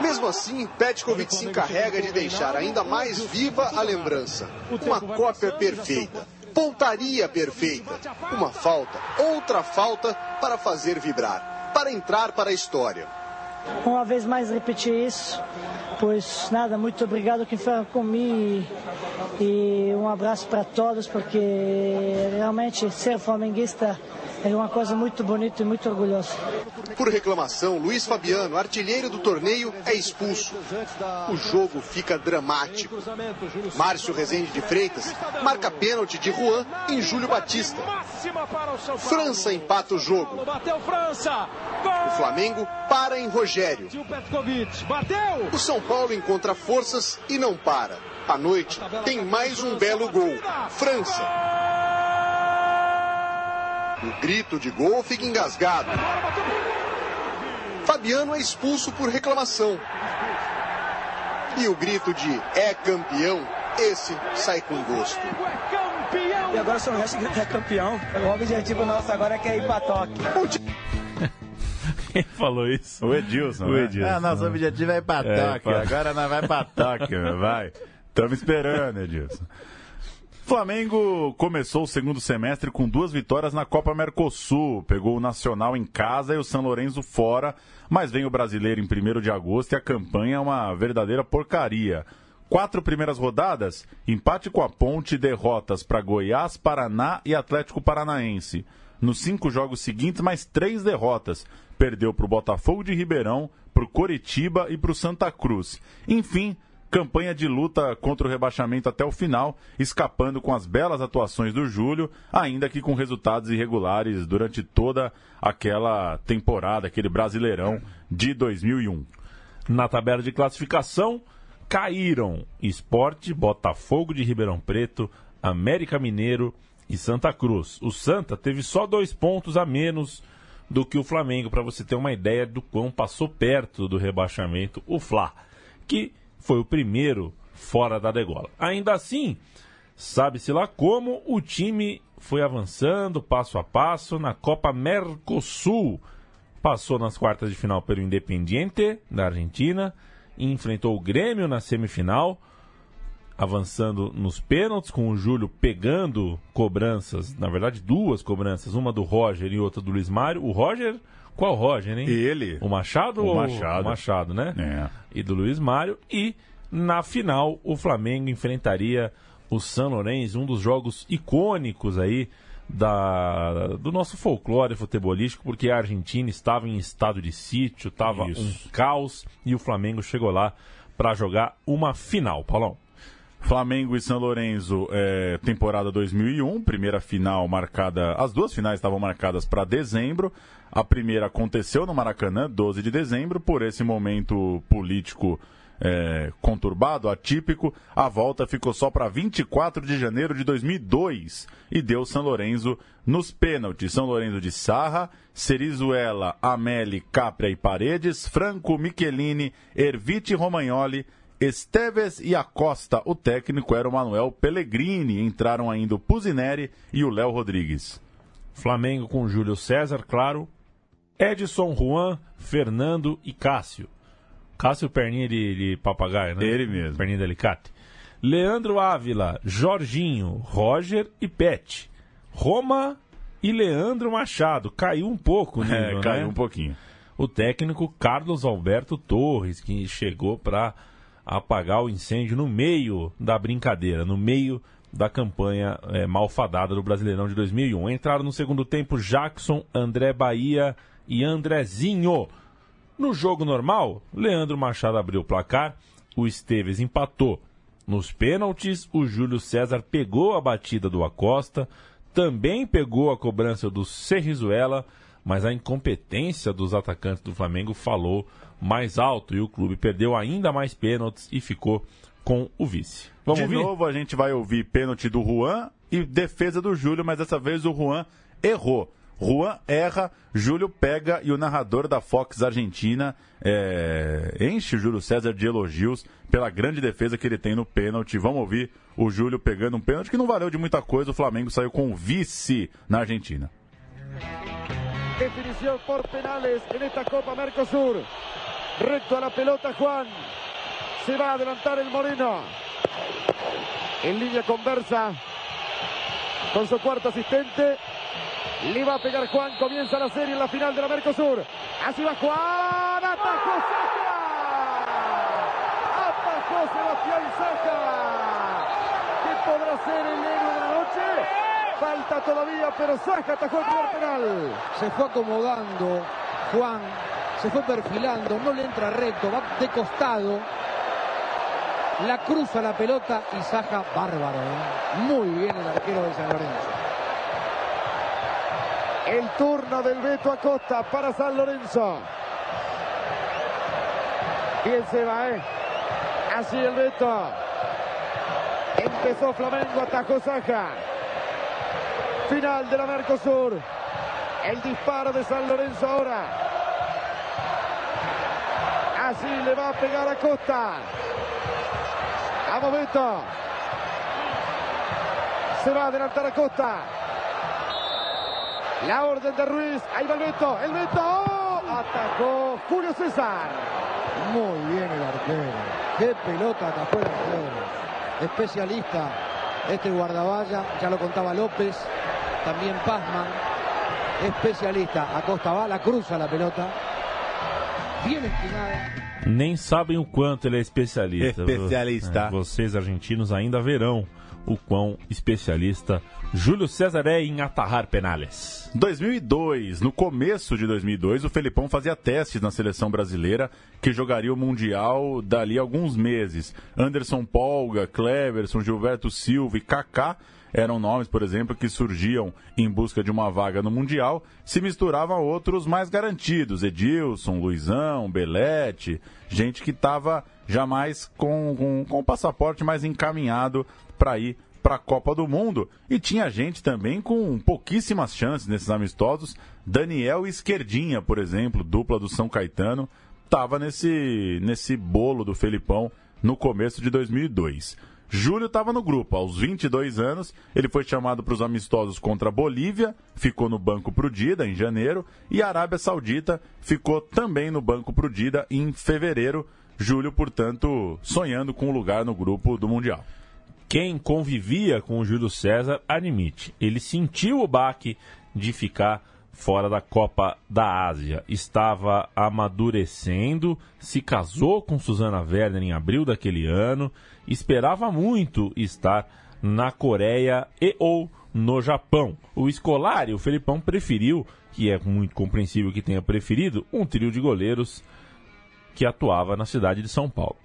Mesmo assim, Petkovic se encarrega de deixar ainda mais viva a lembrança. Uma cópia perfeita. Pontaria perfeita. Uma falta, outra falta para fazer vibrar. Para entrar para a história. Uma vez mais repetir isso, pois nada, muito obrigado que foi comigo e, e um abraço para todos, porque realmente ser flamenguista é uma coisa muito bonita e muito orgulhosa. Por reclamação, Luiz Fabiano, artilheiro do torneio, é expulso. O jogo fica dramático. Márcio Rezende de Freitas marca pênalti de Juan em Júlio Batista. França empata o jogo. O. Flamengo para em Rogério. O São Paulo encontra forças e não para. À noite tem mais um belo gol. França. O grito de gol fica engasgado. Fabiano é expulso por reclamação. E o grito de é campeão, esse sai com gosto. É. E agora só não resta gritar campeão. O objetivo nosso agora é que é ir pra toque. Quem falou isso? O Edilson. O né? Edilson. Ah, nosso objetivo é ir pra É, Tóquio. pra- Agora nós vai pra Tóquio, vai. Estamos esperando, Edilson. Flamengo começou o segundo semestre com duas vitórias na Copa Mercosul. Pegou o Nacional em casa e o São Lourenço fora, mas vem o brasileiro em 1 de agosto e a campanha é uma verdadeira porcaria. Quatro primeiras rodadas, empate com a Ponte, derrotas para Goiás, Paraná e Atlético Paranaense. Nos cinco jogos seguintes, mais três derrotas. Perdeu para o Botafogo de Ribeirão, para o Coritiba e para o Santa Cruz. Enfim, campanha de luta contra o rebaixamento até o final, escapando com as belas atuações do Júlio, ainda que com resultados irregulares durante toda aquela temporada, aquele Brasileirão de 2001. Na tabela de classificação, caíram Esporte, Botafogo de Ribeirão Preto, América Mineiro e Santa Cruz. O Santa teve só dois pontos a menos do que o Flamengo, para você ter uma ideia do quão passou perto do rebaixamento o Fla, que foi o primeiro fora da degola. Ainda assim, sabe-se lá como o time foi avançando passo a passo na Copa Mercosul. Passou nas quartas de final pelo Independiente da Argentina, enfrentou o Grêmio na semifinal, avançando nos pênaltis, com o Júlio pegando cobranças, na verdade duas cobranças, uma do Roger e outra do Luiz Mário. O Roger, qual Roger, hein? Ele. O Machado O Machado. o Machado, né? É. E do Luiz Mário. E na final, o Flamengo enfrentaria o San Lourenço, um dos jogos icônicos aí da, do nosso folclore futebolístico, porque a Argentina estava em estado de sítio, estava um caos e o Flamengo chegou lá para jogar uma final, Paulão. Flamengo e São Lourenço, é, temporada 2001, primeira final marcada. As duas finais estavam marcadas para dezembro. A primeira aconteceu no Maracanã, 12 de dezembro, por esse momento político é, conturbado, atípico. A volta ficou só para 24 de janeiro de 2002 e deu São Lourenço nos pênaltis. São Lourenço de Sarra, Cerizuela, Ameli, Capria e Paredes, Franco, Michelini, Ervite Romagnoli. Esteves e Acosta, o técnico era o Manuel Pellegrini. Entraram ainda o Pusineri e o Léo Rodrigues. Flamengo com Júlio César, claro. Edson, Juan, Fernando e Cássio. Cássio perninha de, de papagaio, né? Ele mesmo. Perninha de alicate. Leandro Ávila, Jorginho, Roger e Pet. Roma e Leandro Machado. Caiu um pouco nível, É, né? caiu um pouquinho. O técnico Carlos Alberto Torres, que chegou para apagar o incêndio no meio da brincadeira, no meio da campanha eh, malfadada do Brasileirão de 2001. Entraram no segundo tempo Jackson, André Bahia e Andrezinho. No jogo normal, Leandro Machado abriu o placar, o Esteves empatou. Nos pênaltis, o Júlio César pegou a batida do Acosta, também pegou a cobrança do Serrizuela, mas a incompetência dos atacantes do Flamengo falou mais alto e o clube perdeu ainda mais pênaltis e ficou com o vice. Vamos de ouvir? novo, a gente vai ouvir pênalti do Juan e defesa do Júlio, mas dessa vez o Juan errou. Juan erra, Júlio pega e o narrador da Fox Argentina é, enche o Júlio César de elogios pela grande defesa que ele tem no pênalti. Vamos ouvir o Júlio pegando um pênalti que não valeu de muita coisa. O Flamengo saiu com o vice na Argentina. Definición por penales en esta Copa Mercosur. Recto a la pelota Juan. Se va a adelantar el Moreno. En línea conversa con su cuarto asistente. Le va a pegar Juan. Comienza la serie en la final de la Mercosur. Así va Juan. Atajó Saja. Atajó Sebastián Saja. ¿Qué podrá ser el héroe? Falta todavía, pero Saja atajó el primer penal. Se fue acomodando Juan, se fue perfilando, no le entra recto, va de costado. La cruza la pelota y Saja bárbaro. ¿eh? Muy bien el arquero de San Lorenzo. El turno del Beto Acosta para San Lorenzo. Bien se va, ¿eh? Así el Beto. Empezó Flamengo, atajó Saja. Final de la Mercosur. El disparo de San Lorenzo ahora. Así le va a pegar a Costa. Vamos Beto. Se va a adelantar a Costa. La orden de Ruiz. Ahí va el Beto. El Beto. ¡Oh! Atacó Julio César. Muy bien el arquero. Qué pelota atajó el arquero. Especialista este guardaballa, ya lo contaba López, también Pazman. Especialista. Acosta va, la cruza la pelota. Bien esquinada. Nem sabem o quanto ele é especialista. Especialista. É, vocês, argentinos, ainda verão o quão especialista Júlio César é em atarrar penales. 2002, no começo de 2002, o Felipão fazia testes na seleção brasileira que jogaria o Mundial dali a alguns meses. Anderson Polga, Cleverson, Gilberto Silva e Kaká eram nomes, por exemplo, que surgiam em busca de uma vaga no Mundial, se misturavam a outros mais garantidos, Edilson, Luizão, Belete, gente que estava já mais com, com, com o passaporte mais encaminhado para ir para a Copa do Mundo. E tinha gente também com pouquíssimas chances nesses amistosos. Daniel Esquerdinha, por exemplo, dupla do São Caetano, estava nesse, nesse bolo do Felipão no começo de 2002. Júlio estava no grupo. Aos 22 anos, ele foi chamado para os amistosos contra a Bolívia, ficou no banco para o Dida em janeiro, e a Arábia Saudita ficou também no banco para o Dida em fevereiro. Júlio, portanto, sonhando com um lugar no grupo do Mundial. Quem convivia com o Júlio César admite, ele sentiu o baque de ficar fora da Copa da Ásia. Estava amadurecendo, se casou com Susana Werner em abril daquele ano, esperava muito estar na Coreia e ou no Japão. O Escolari, o Felipão, preferiu, que é muito compreensível que tenha preferido, um trio de goleiros que atuava na cidade de São Paulo.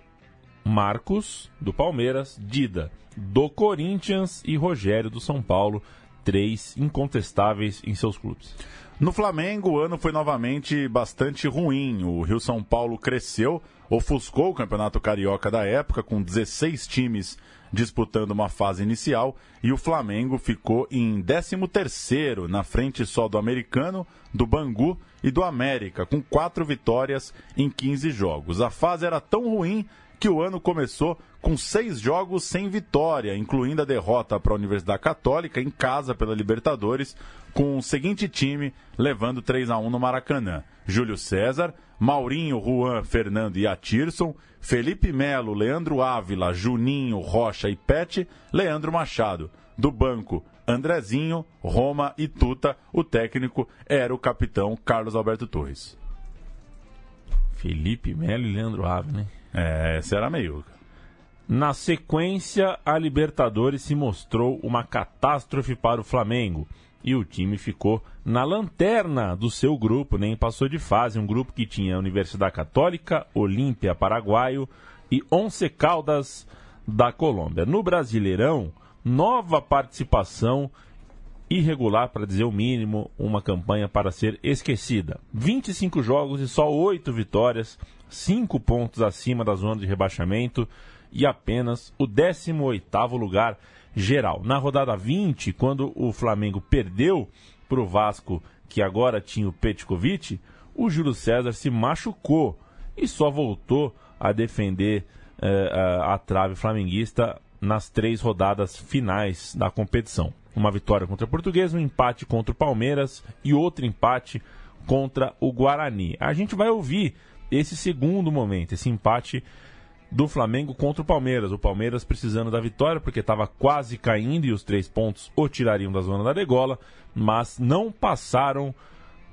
Marcos, do Palmeiras, Dida, do Corinthians e Rogério, do São Paulo, três incontestáveis em seus clubes. No Flamengo, o ano foi novamente bastante ruim. O Rio São Paulo cresceu, ofuscou o Campeonato Carioca da época, com 16 times disputando uma fase inicial, e o Flamengo ficou em 13º, na frente só do Americano, do Bangu e do América, com quatro vitórias em 15 jogos. A fase era tão ruim que o ano começou com seis jogos sem vitória, incluindo a derrota para a Universidade Católica em casa pela Libertadores, com o seguinte time levando 3 a 1 no Maracanã: Júlio César, Maurinho, Juan, Fernando e Atirson, Felipe Melo, Leandro Ávila, Juninho, Rocha e Pet, Leandro Machado. Do banco, Andrezinho, Roma e Tuta. O técnico era o capitão Carlos Alberto Torres. Felipe Melo e Leandro Ávila, né? É, essa era meio. Na sequência, a Libertadores se mostrou uma catástrofe para o Flamengo e o time ficou na lanterna do seu grupo, nem passou de fase. Um grupo que tinha Universidade Católica, Olímpia Paraguaio e Once Caldas da Colômbia. No Brasileirão, nova participação irregular, para dizer o mínimo, uma campanha para ser esquecida. 25 jogos e só 8 vitórias, 5 pontos acima da zona de rebaixamento e apenas o 18º lugar geral. Na rodada 20, quando o Flamengo perdeu para o Vasco, que agora tinha o Petkovic, o Júlio César se machucou e só voltou a defender eh, a, a trave flamenguista nas três rodadas finais da competição. Uma vitória contra o Português, um empate contra o Palmeiras e outro empate contra o Guarani. A gente vai ouvir esse segundo momento, esse empate do Flamengo contra o Palmeiras. O Palmeiras precisando da vitória porque estava quase caindo e os três pontos o tirariam da zona da degola, mas não passaram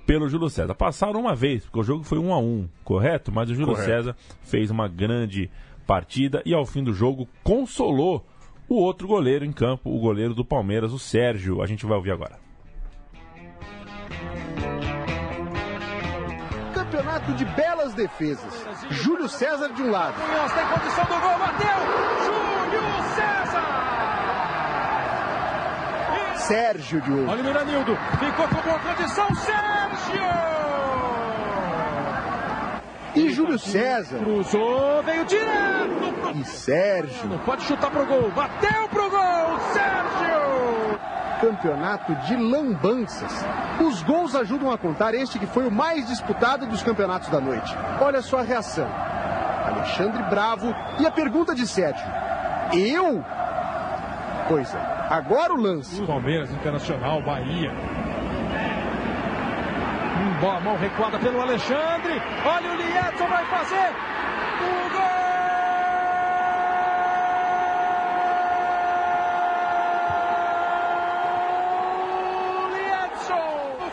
pelo Júlio César. Passaram uma vez, porque o jogo foi um a um, correto? Mas o Júlio correto. César fez uma grande partida e ao fim do jogo consolou o outro goleiro em campo, o goleiro do Palmeiras, o Sérgio. A gente vai ouvir agora. Campeonato de belas defesas. Júlio César de um lado. Munhoz tem condição do gol, bateu! Júlio César! Sérgio de outro. Olha o Miranildo, ficou com boa condição, Sérgio! E Júlio César. Cruzou, veio direto pro... E Sérgio. Não pode chutar pro gol. Bateu pro gol, Sérgio! Campeonato de lambanças. Os gols ajudam a contar este que foi o mais disputado dos campeonatos da noite. Olha só a reação. Alexandre Bravo e a pergunta de Sérgio. Eu? Pois é. Agora o lance. Palmeiras, Internacional, Bahia. Boa mão recuada pelo Alexandre. Olha o Liedson vai fazer o gol!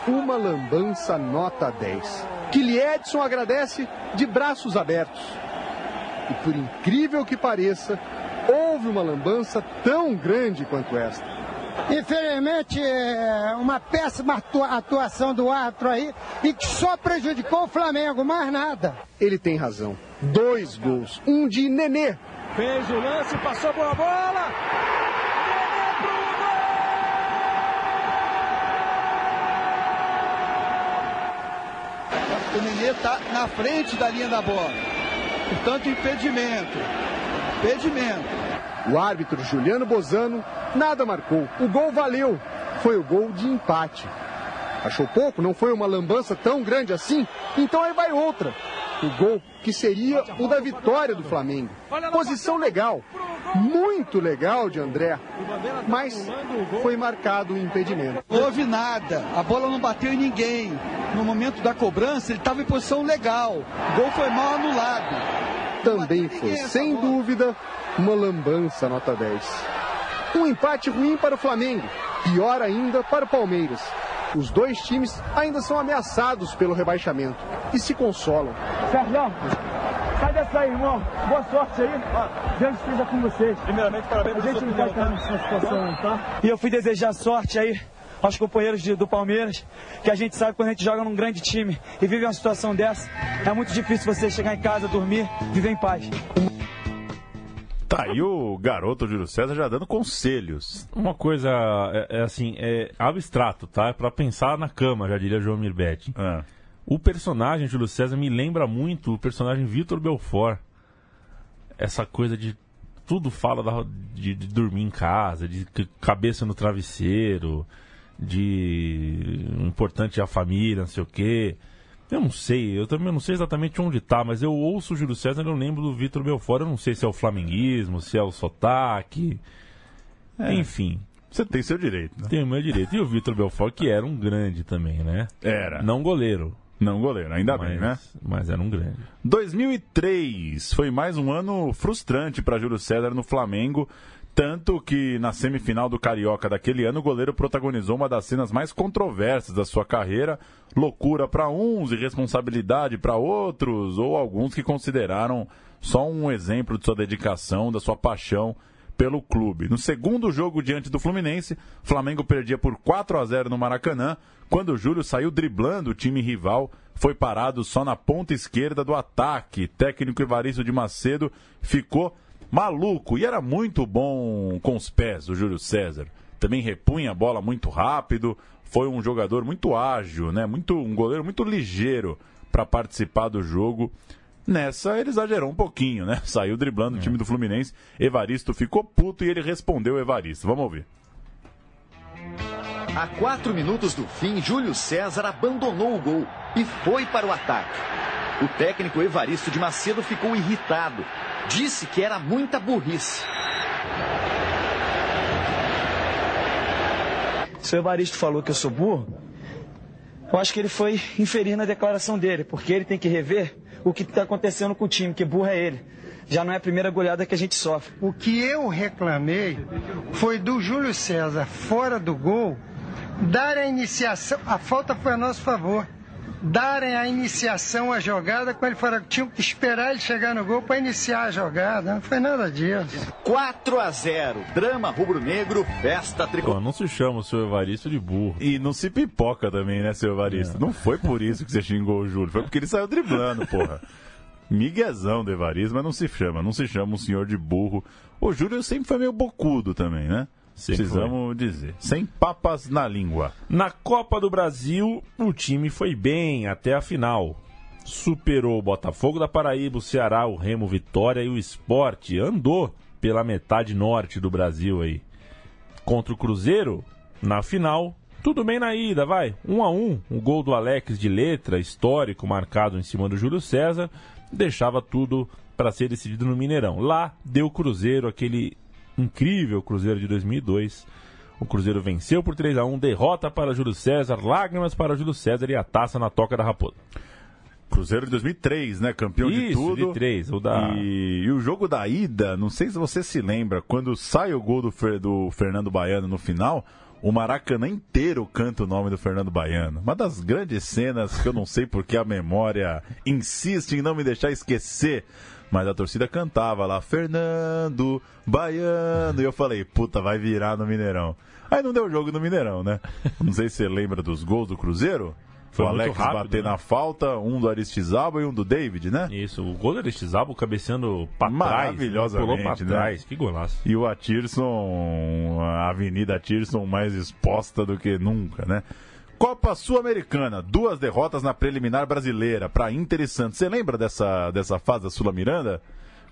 Uma lambança nota 10. Que Liedson agradece de braços abertos. E por incrível que pareça, houve uma lambança tão grande quanto esta. Infelizmente, é uma péssima atuação do árbitro aí e que só prejudicou o Flamengo, mais nada. Ele tem razão. Dois gols, um de Nenê. Fez o lance, passou boa bola. O Nenê está na frente da linha da bola. Portanto, impedimento. Impedimento. O árbitro Juliano Bozano nada marcou. O gol valeu. Foi o gol de empate. Achou pouco? Não foi uma lambança tão grande assim? Então aí vai outra. O gol que seria o da vitória do Flamengo. Posição legal, muito legal de André, mas foi marcado o impedimento. Não houve nada, a bola não bateu em ninguém. No momento da cobrança, ele estava em posição legal. O gol foi mal anulado. Também foi, sem dúvida, uma lambança nota 10. Um empate ruim para o Flamengo, pior ainda para o Palmeiras. Os dois times ainda são ameaçados pelo rebaixamento e se consolam. Sérgio, sai dessa aí, irmão. Boa sorte aí. Deus esteja com vocês. Primeiramente, parabéns A gente não vai estar nessa situação, tá? E eu fui desejar sorte aí aos companheiros de- do Palmeiras, que a gente sabe que quando a gente joga num grande time e vive uma situação dessa, é muito difícil você chegar em casa, dormir, viver em paz. Tá aí o garoto Júlio César já dando conselhos. Uma coisa, é, é assim, é abstrato, tá? É pra pensar na cama, já diria João Mirbetti. Ah. O personagem Júlio César me lembra muito o personagem Vitor Belfort. Essa coisa de tudo fala da- de, de dormir em casa, de cabeça no travesseiro, de importante a família, não sei o quê. Eu não sei, eu também não sei exatamente onde tá, mas eu ouço o Júlio César e eu lembro do Vitor Belfort. Eu não sei se é o flamenguismo, se é o sotaque. É. Enfim. Você tem seu direito, né? Tem o meu direito. E o Vitor Belfort, que era um grande também, né? Era. Não goleiro. Não goleiro, ainda mas, bem, né? Mas era um grande. 2003 foi mais um ano frustrante para Júlio César no Flamengo, tanto que na semifinal do Carioca daquele ano o goleiro protagonizou uma das cenas mais controversas da sua carreira, loucura para uns e responsabilidade para outros, ou alguns que consideraram só um exemplo de sua dedicação, da sua paixão pelo clube. No segundo jogo diante do Fluminense, Flamengo perdia por 4 a 0 no Maracanã, quando o Júlio saiu driblando o time rival, foi parado só na ponta esquerda do ataque. Técnico Evaristo de Macedo ficou maluco e era muito bom com os pés, o Júlio César. Também repunha a bola muito rápido, foi um jogador muito ágil, né? Muito um goleiro muito ligeiro para participar do jogo. Nessa ele exagerou um pouquinho, né? Saiu driblando o time do Fluminense. Evaristo ficou puto e ele respondeu Evaristo. Vamos ouvir. A quatro minutos do fim, Júlio César abandonou o gol e foi para o ataque. O técnico Evaristo de Macedo ficou irritado. Disse que era muita burrice. Se o Evaristo falou que eu sou burro, eu acho que ele foi inferir na declaração dele, porque ele tem que rever o que está acontecendo com o time, que burro é ele. Já não é a primeira goleada que a gente sofre. O que eu reclamei foi do Júlio César fora do gol dar a iniciação. A falta foi a nosso favor. Darem a iniciação à jogada quando ele fora. Tinham que esperar ele chegar no gol para iniciar a jogada. Não foi nada disso. 4 a 0. Drama rubro-negro, festa tricolor. Não se chama o seu Evaristo de burro. E não se pipoca também, né, seu Evaristo? Não foi por isso que você xingou o Júlio, foi porque ele saiu driblando, porra. Miguezão do Evaristo, mas não se chama, não se chama um senhor de burro. O Júlio sempre foi meio bocudo também, né? Precisamos dizer. Sem papas na língua. Na Copa do Brasil, o time foi bem até a final. Superou o Botafogo da Paraíba, o Ceará, o Remo Vitória e o Esporte. Andou pela metade norte do Brasil aí. Contra o Cruzeiro, na final, tudo bem na ida, vai. Um a um, o gol do Alex de letra, histórico, marcado em cima do Júlio César, deixava tudo para ser decidido no Mineirão. Lá deu o Cruzeiro, aquele incrível Cruzeiro de 2002. O Cruzeiro venceu por 3 a 1 derrota para Júlio César, lágrimas para Júlio César e a taça na toca da Raposa. Cruzeiro de 2003, né? Campeão de Isso, tudo. de três, o da- E, e o jogo da ida, não sei se você se lembra, quando sai o gol do, Fer- do Fernando Baiano no final, o Maracanã inteiro canta o nome do Fernando Baiano. Uma das grandes cenas que eu não sei porque a memória insiste em não me deixar esquecer. Mas a torcida cantava lá, Fernando Baiano. E eu falei, puta, vai virar no Mineirão. Aí não deu jogo no Mineirão, né? Não sei se você lembra dos gols do Cruzeiro. Foi o Alex rápido, bater né? na falta, um do Aristizaba e um do David, né? Isso, o gol do Aristizabo cabeceando pra trás. Maravilhosamente, Pulou pra né? trás, que golaço. E o Atirson, a Avenida Atirson mais exposta do que nunca, né? Copa Sul-Americana, duas derrotas na preliminar brasileira para Inter e Santos. Você lembra dessa, dessa fase da Sula Miranda?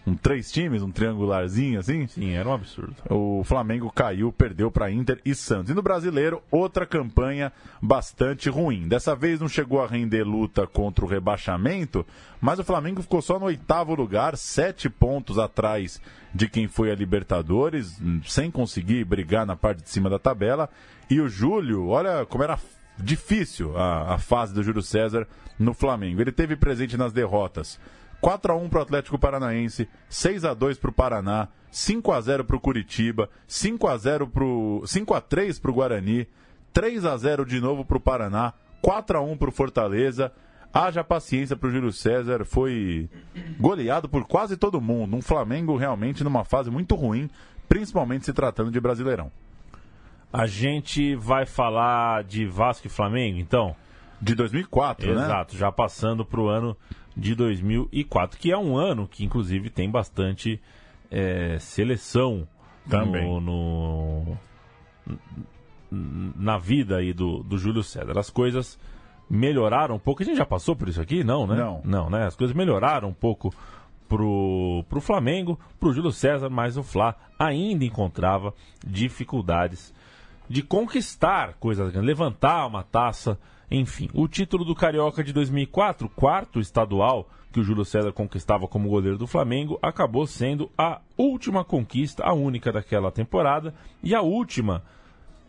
um três times, um triangularzinho assim. Sim, era um absurdo. O Flamengo caiu, perdeu para Inter e Santos. E no brasileiro, outra campanha bastante ruim. Dessa vez não chegou a render luta contra o rebaixamento, mas o Flamengo ficou só no oitavo lugar, sete pontos atrás de quem foi a Libertadores, sem conseguir brigar na parte de cima da tabela. E o Júlio, olha como era difícil a, a fase do Júlio César no Flamengo. Ele teve presente nas derrotas 4 a 1 para o Atlético Paranaense, 6 a 2 para o Paraná, 5 a 0 para o Curitiba, 5 a 0 pro 5 a 3 para o Guarani, 3 a 0 de novo para o Paraná, 4 a 1 para o Fortaleza. Haja paciência para o Júlio César, foi goleado por quase todo mundo. Um Flamengo realmente numa fase muito ruim, principalmente se tratando de Brasileirão. A gente vai falar de Vasco e Flamengo, então? De 2004, Exato, né? Exato, já passando para o ano de 2004, que é um ano que, inclusive, tem bastante é, seleção Também. No, no, na vida aí do, do Júlio César. As coisas melhoraram um pouco. A gente já passou por isso aqui? Não, né? Não. Não, né? As coisas melhoraram um pouco pro, pro Flamengo, pro Júlio César, mas o Fla ainda encontrava dificuldades de conquistar coisas grandes, levantar uma taça enfim, o título do Carioca de 2004, quarto estadual que o Júlio César conquistava como goleiro do Flamengo, acabou sendo a última conquista, a única daquela temporada e a última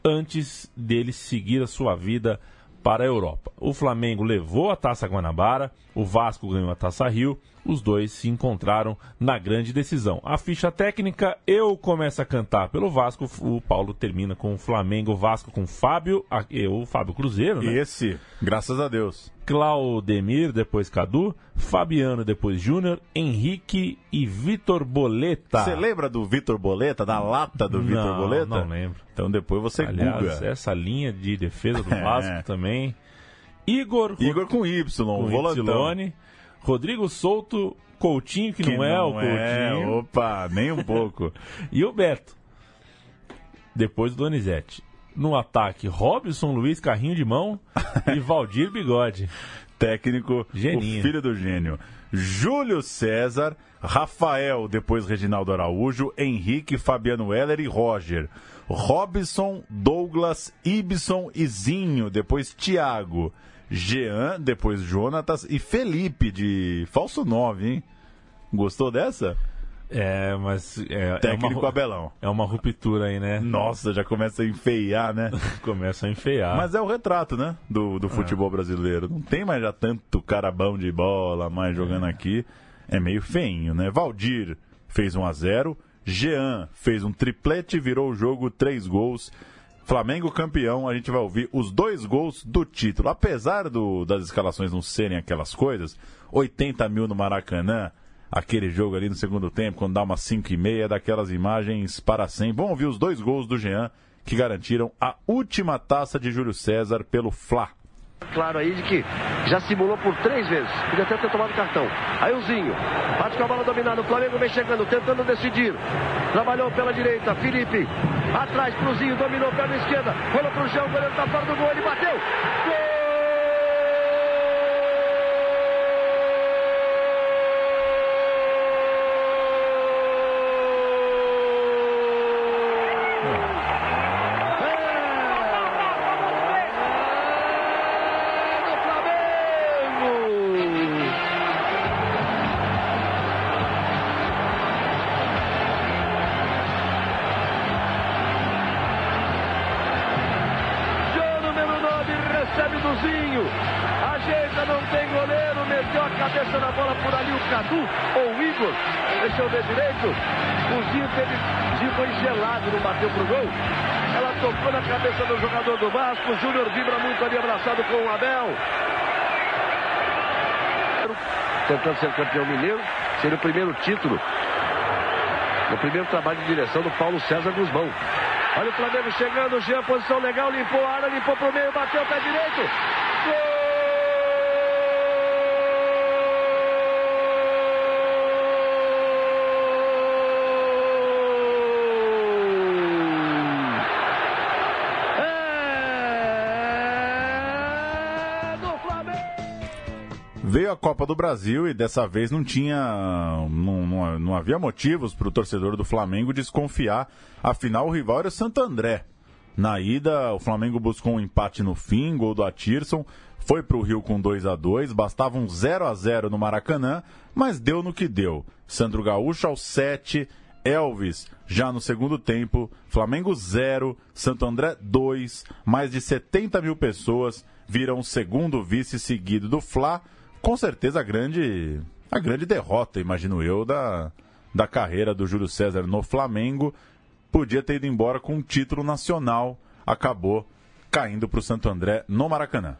antes dele seguir a sua vida para a Europa. O Flamengo levou a Taça Guanabara, o Vasco ganhou a Taça Rio, os dois se encontraram na grande decisão. A ficha técnica, eu começo a cantar pelo Vasco, o Paulo termina com o Flamengo, Vasco com Fábio, eu, Fábio Cruzeiro, né? Esse, graças a Deus. Claudemir, depois Cadu, Fabiano, depois Júnior, Henrique e Vitor Boleta. Você lembra do Vitor Boleta, da lata do Vitor Boleta? Não lembro. Então depois você Aliás, google. essa linha de defesa do Vasco É. também. Igor, Igor com Y, com volantão. Y, Rodrigo Souto, Coutinho, que, não é o Coutinho. é, opa, nem um pouco. E o Beto. Depois do Donizete. No ataque, Robson Luiz, carrinho de mão e Valdir Bigode. Técnico, Geninho. o filho do gênio. Júlio César, Rafael, depois Reginaldo Araújo, Henrique, Fabiano Heller e Roger. Robson, Douglas, Ibson e Zinho, depois Thiago. Jean, depois Jonatas e Felipe, de falso 9, hein? Gostou dessa? É, mas. É, Técnico é uma, Abelão. É uma ruptura aí, né? Nossa, já começa a enfeiar, né? Começa a enfeiar. Mas é o retrato, né? Do, do futebol brasileiro. Não tem mais já tanto cara bom de bola mais jogando aqui. É meio feinho, né? Valdir fez 1 a 0 Jean fez um triplete, virou o jogo, três gols. Flamengo campeão, a gente vai ouvir os dois gols do título. Apesar do, das escalações não serem aquelas coisas, 80 mil no Maracanã, aquele jogo ali no segundo tempo, quando dá umas 5 e meia, é daquelas imagens para sempre. Vamos ouvir os dois gols do Jean, que garantiram a última taça de Júlio César pelo Fla. Claro aí de que já simulou por três vezes. Podia até ter tomado cartão. Aí o Zinho. Bate com a bola dominada. O Flamengo vem chegando, tentando decidir. Trabalhou pela direita. Felipe. Atrás pro Zinho. Dominou pela esquerda. Rolou pro chão. O goleiro tá fora do gol. Ele bateu. Gol! O Júnior vibra muito ali abraçado com o Abel. Tentando ser campeão mineiro. Seria o primeiro título. No primeiro trabalho de direção do Paulo César Guzmão. Olha o Flamengo chegando, Jean, posição legal, limpou a área, limpou pro meio, bateu pé direito. Veio a Copa do Brasil e dessa vez não tinha. Não, não, não havia motivos para o torcedor do Flamengo desconfiar. Afinal, o rival era o Santo André. Na ida, o Flamengo buscou um empate no fim, gol do Atirson, foi para o Rio com 2 a 2 bastava um 0 a 0 no Maracanã, mas deu no que deu. Sandro Gaúcho aos 7, Elvis já no segundo tempo, Flamengo 0, Santo André 2, mais de 70 mil pessoas viram o segundo vice seguido do Fla com certeza a grande, a grande derrota, imagino eu, da, da carreira do Júlio César no Flamengo. Podia ter ido embora com um título nacional, acabou caindo para o Santo André no Maracanã.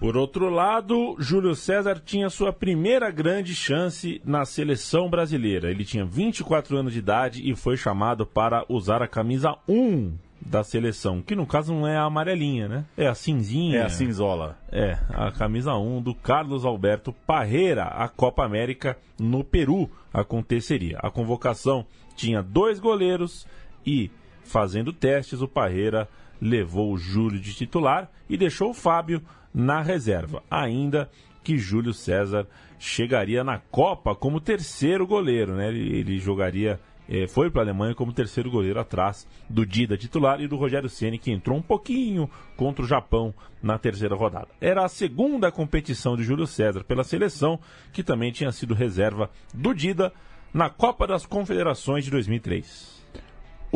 Por outro lado, Júlio César tinha sua primeira grande chance na seleção brasileira. Ele tinha 24 anos de idade e foi chamado para usar a camisa 1 da seleção, que no caso não é a amarelinha, né? É a cinzinha. É a cinzola. É, a camisa 1 do Carlos Alberto Parreira. A Copa América no Peru aconteceria. A convocação tinha dois goleiros e, fazendo testes, o Parreira levou o Júlio de titular e deixou o Fábio na reserva. Ainda que Júlio César chegaria na Copa como terceiro goleiro, né? Ele, ele jogaria foi para a Alemanha como terceiro goleiro atrás do Dida titular e do Rogério Ceni que entrou um pouquinho contra o Japão na terceira rodada. Era a segunda competição de Júlio César pela seleção, que também tinha sido reserva do Dida na Copa das Confederações de 2003.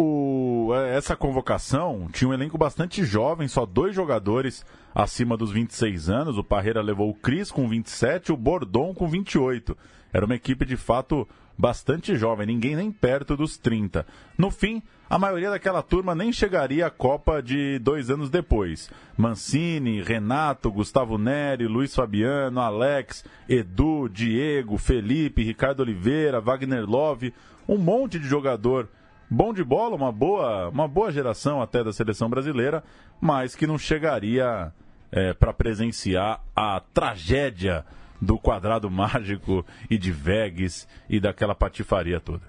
O, é, essa convocação tinha um elenco bastante jovem, só dois jogadores acima dos 26 anos. O Parreira levou o Cris com 27, o Bordon com 28. Era uma equipe de fato bastante jovem, ninguém nem perto dos 30. No fim, a maioria daquela turma nem chegaria à Copa de dois anos depois. Mancini, Renato, Gustavo Neri, Luiz Fabiano, Alex, Edu, Diego, Felipe, Ricardo Oliveira, Wagner Love, um monte de jogador bom de bola, uma boa, uma boa geração até da seleção brasileira, mas que não chegaria é, para presenciar a tragédia do quadrado mágico e de Vegas e daquela patifaria toda.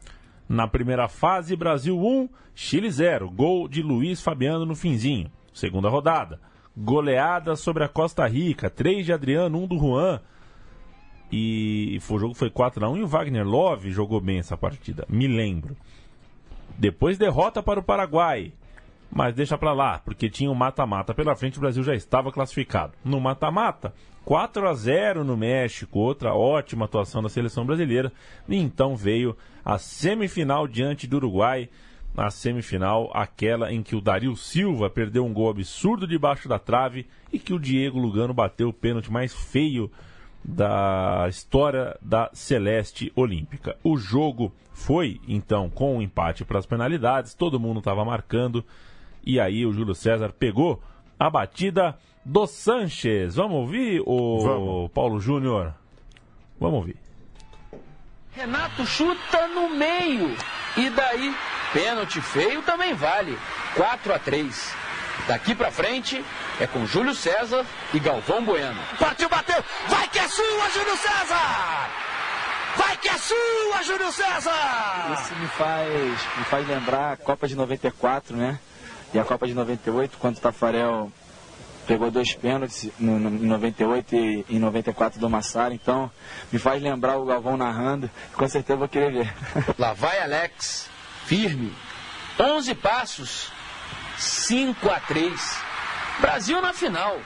Na primeira fase, Brasil 1, Chile 0. Gol de Luiz Fabiano no finzinho. Segunda rodada. Goleada sobre a Costa Rica. 3 de Adriano, 1 do Juan. E o jogo foi 4 a 1 e o Wagner Love jogou bem essa partida. Me lembro. Depois derrota para o Paraguai. Mas deixa para lá, porque tinha um mata-mata pela frente, o Brasil já estava classificado. No mata-mata, 4 a 0 no México, outra ótima atuação da seleção brasileira. E então veio a semifinal diante do Uruguai. A semifinal, aquela em que o Dario Silva perdeu um gol absurdo debaixo da trave e que o Diego Lugano bateu o pênalti mais feio da história da Celeste Olímpica. O jogo foi, então, com um empate para as penalidades, todo mundo estava marcando, e aí o Júlio César pegou a batida do Sanches. Vamos ouvir o Vamos. Paulo Júnior? Vamos ouvir. Renato chuta no meio. E daí, pênalti feio também vale. 4 a 3. Daqui pra frente é com Júlio César e Galvão Bueno. Partiu, bateu. Vai que é sua, Júlio César! Vai que é sua, Júlio César! Isso me faz, me faz lembrar a Copa de 94, né? E a Copa de 98, quando o Tafarel pegou dois pênaltis no, no, em 98 e em 94 do Massara, então me faz lembrar o Galvão narrando, com certeza vou querer ver. Lá vai Alex, firme, 11 passos, 5 a 3. Brasil na final.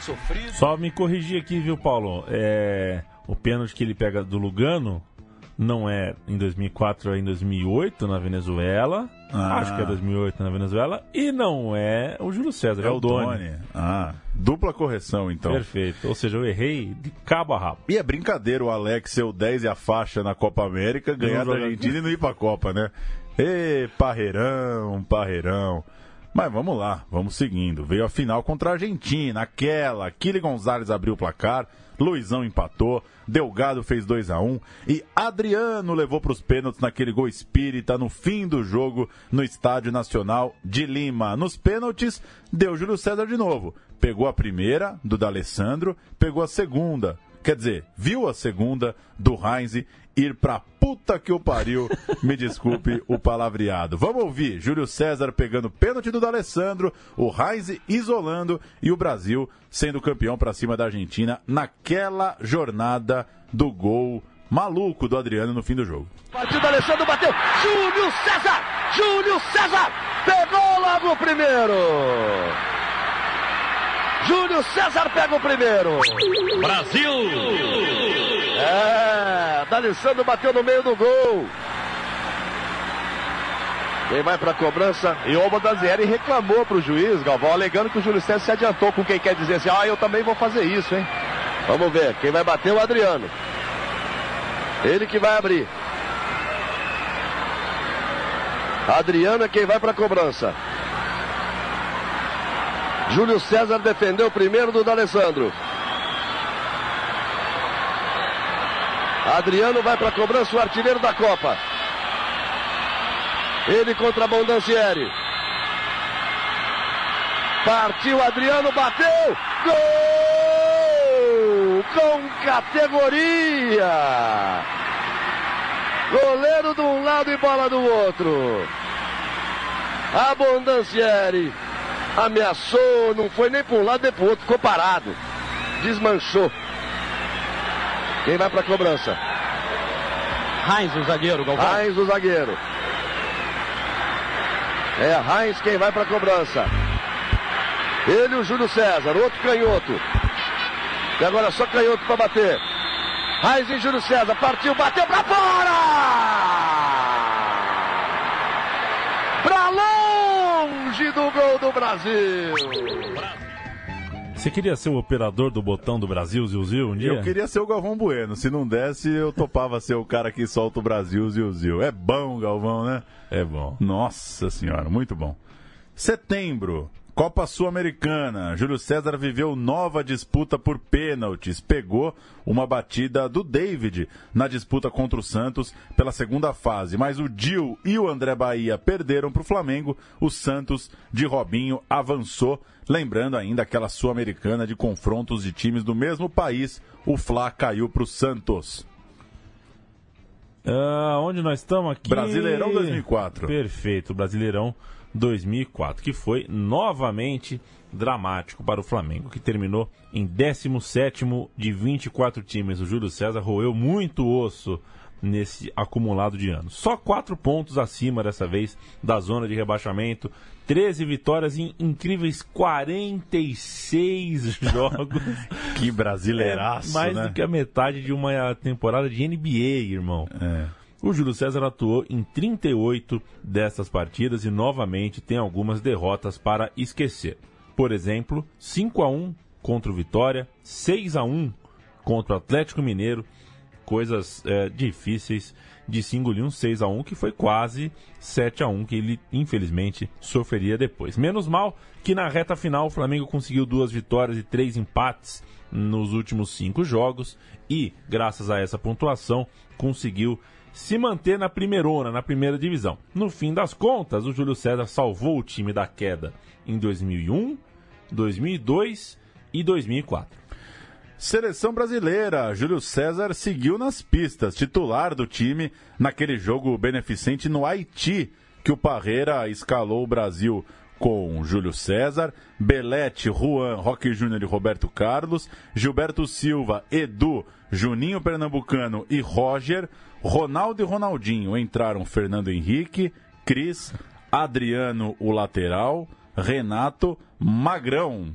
Sofrido. Só me corrigir aqui, viu, Paulo? É, o pênalti que ele pega do Lugano não é em 2004, é em 2008 na Venezuela. Ah. Acho que é 2008 na Venezuela. E não é o Júlio César, é, é o Doni. Doni. Ah, dupla correção então. Perfeito. Ou seja, eu errei de cabo a rabo. E é brincadeira o Alex ser o 10 e a faixa na Copa América, ganhar da Argentina e não ir pra Copa, né? Ê, parreirão, parreirão. Mas vamos lá, vamos seguindo. Veio a final contra a Argentina, aquela. Kili Gonzalez abriu o placar, Luizão empatou, Delgado fez 2 a 1 e Adriano levou para os pênaltis naquele gol espírita no fim do jogo no Estádio Nacional de Lima. Nos pênaltis, deu Júlio César de novo. Pegou a primeira, do D'Alessandro, pegou a segunda, quer dizer, viu a segunda do Heinz ir pra puta que o pariu. Me desculpe o palavreado. Vamos ouvir Júlio César pegando pênalti do D'Alessandro, o Heinz isolando e o Brasil sendo campeão pra cima da Argentina naquela jornada do gol maluco do Adriano no fim do jogo. Partiu do Alessandro, bateu. Júlio César! Júlio César! Pegou logo o primeiro! Júlio César pega o primeiro. Brasil! É, D'Alessandro bateu no meio do gol. Quem vai para a cobrança? E o Bodazieri reclamou para o juiz, Galvão, alegando que o Júlio César se adiantou com quem quer dizer assim, ah, eu também vou fazer isso, hein? Vamos ver, quem vai bater é o Adriano. Ele que vai abrir. Adriano é quem vai para a cobrança. Júlio César defendeu primeiro do D'Alessandro. Adriano vai para a cobrança, o artilheiro da Copa. Ele contra Bondancieri. Partiu Adriano, bateu! Gol! Com categoria! Goleiro de um lado e bola do outro. Abondancieri ameaçou, não foi nem para um lado nem para o outro, ficou parado. Desmanchou. Quem vai para a cobrança? Heinz, o zagueiro, Galvão. Heinz, o zagueiro. É Heinz quem vai para a cobrança. Ele e o Júlio César, outro canhoto. E agora só canhoto para bater. Heinz e Júlio César, partiu, bateu para fora! Para longe do gol do Brasil. Você queria ser o operador do botão do Brasil, Zilzil, um dia? Eu queria ser o Galvão Bueno. Se não desse, eu topava ser o cara que solta o Brasil, Zilzil. É bom, Galvão, né? É bom. Nossa senhora, muito bom. Setembro, Copa Sul-Americana. Júlio César viveu nova disputa por pênaltis. Pegou uma batida do David na disputa contra o Santos pela segunda fase. Mas o Dil e o André Bahia perderam para o Flamengo. O Santos de Robinho avançou. Lembrando ainda aquela Sul-Americana de confrontos de times do mesmo país. O Fla caiu para o Santos. Ah, onde nós estamos aqui? Brasileirão 2004. Perfeito, Brasileirão 2004, que foi novamente dramático para o Flamengo, que terminou em 17º de 24 times. O Júlio César roeu muito osso nesse acumulado de anos. Só quatro pontos acima dessa vez da zona de rebaixamento. 13 vitórias em incríveis 46 jogos. que brasileiraço, é mais né? do que a metade de uma temporada de NBA, irmão. É. O Júlio César atuou em 38 dessas partidas e novamente tem algumas derrotas para esquecer. Por exemplo, 5 a 1 contra o Vitória, 6 a 1 contra o Atlético Mineiro, coisas é, difíceis de se engolir um 6 a 1 que foi quase 7 a 1 que ele infelizmente sofreria depois. Menos mal que na reta final o Flamengo conseguiu duas vitórias e três empates nos últimos cinco jogos e graças a essa pontuação conseguiu se manter na primeirona, na primeira divisão. No fim das contas, o Júlio César salvou o time da queda em 2001, 2002 e 2004. Seleção brasileira, Júlio César seguiu nas pistas, titular do time naquele jogo beneficente no Haiti, que o Parreira escalou o Brasil com Júlio César, Belete, Juan, Roque Júnior e Roberto Carlos, Gilberto Silva, Edu, Juninho Pernambucano e Roger, Ronaldo e Ronaldinho entraram Fernando Henrique, Cris, Adriano, o lateral, Renato, Magrão.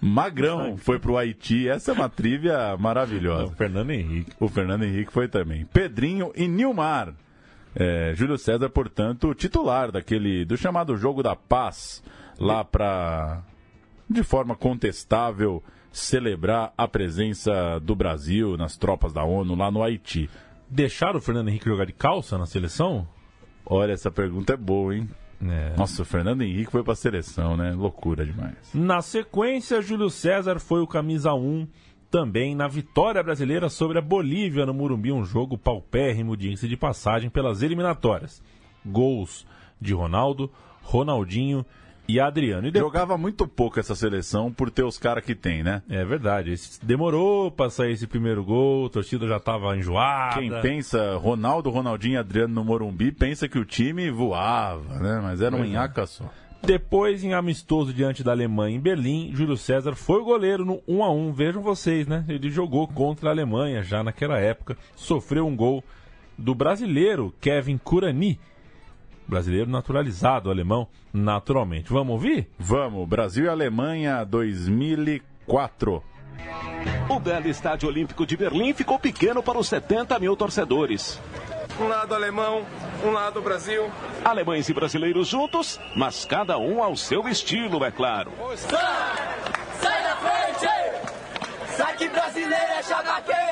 Magrão foi pro Haiti. Essa é uma trivia maravilhosa. O Fernando Henrique. O Fernando Henrique foi também. Pedrinho e Nilmar. É, Júlio César, portanto, titular daquele do chamado Jogo da Paz, lá para de forma contestável celebrar a presença do Brasil nas tropas da ONU lá no Haiti. Deixaram o Fernando Henrique jogar de calça na seleção? Olha, essa pergunta é boa, hein? É. Nossa, o Fernando Henrique foi pra seleção, né? Loucura demais. Na sequência, Júlio César foi o camisa 1 também na vitória brasileira sobre a Bolívia no Murumbi, um jogo paupérrimo de índice de passagem pelas eliminatórias. Gols de Ronaldo, Ronaldinho e Adriano. E depois... Jogava muito pouco essa seleção por ter os caras que tem, né? É verdade. Demorou pra sair esse primeiro gol, a torcida já tava enjoada. Quem pensa Ronaldo, Ronaldinho e Adriano no Morumbi pensa que o time voava, né? Mas era um é. nhaca só. Depois, em amistoso diante da Alemanha em Berlim, Júlio César foi o goleiro no 1 a 1 Vejam vocês, né? Ele jogou contra a Alemanha já naquela época. Sofreu um gol do brasileiro Kevin Kurani. Brasileiro naturalizado, alemão, naturalmente. Vamos ouvir? Vamos, Brasil e Alemanha 2004. O belo estádio olímpico de Berlim ficou pequeno para os 70 mil torcedores. Um lado alemão, um lado Brasil. Alemães e brasileiros juntos, mas cada um ao seu estilo, é claro. Sai da frente! Sai que brasileiro é quente!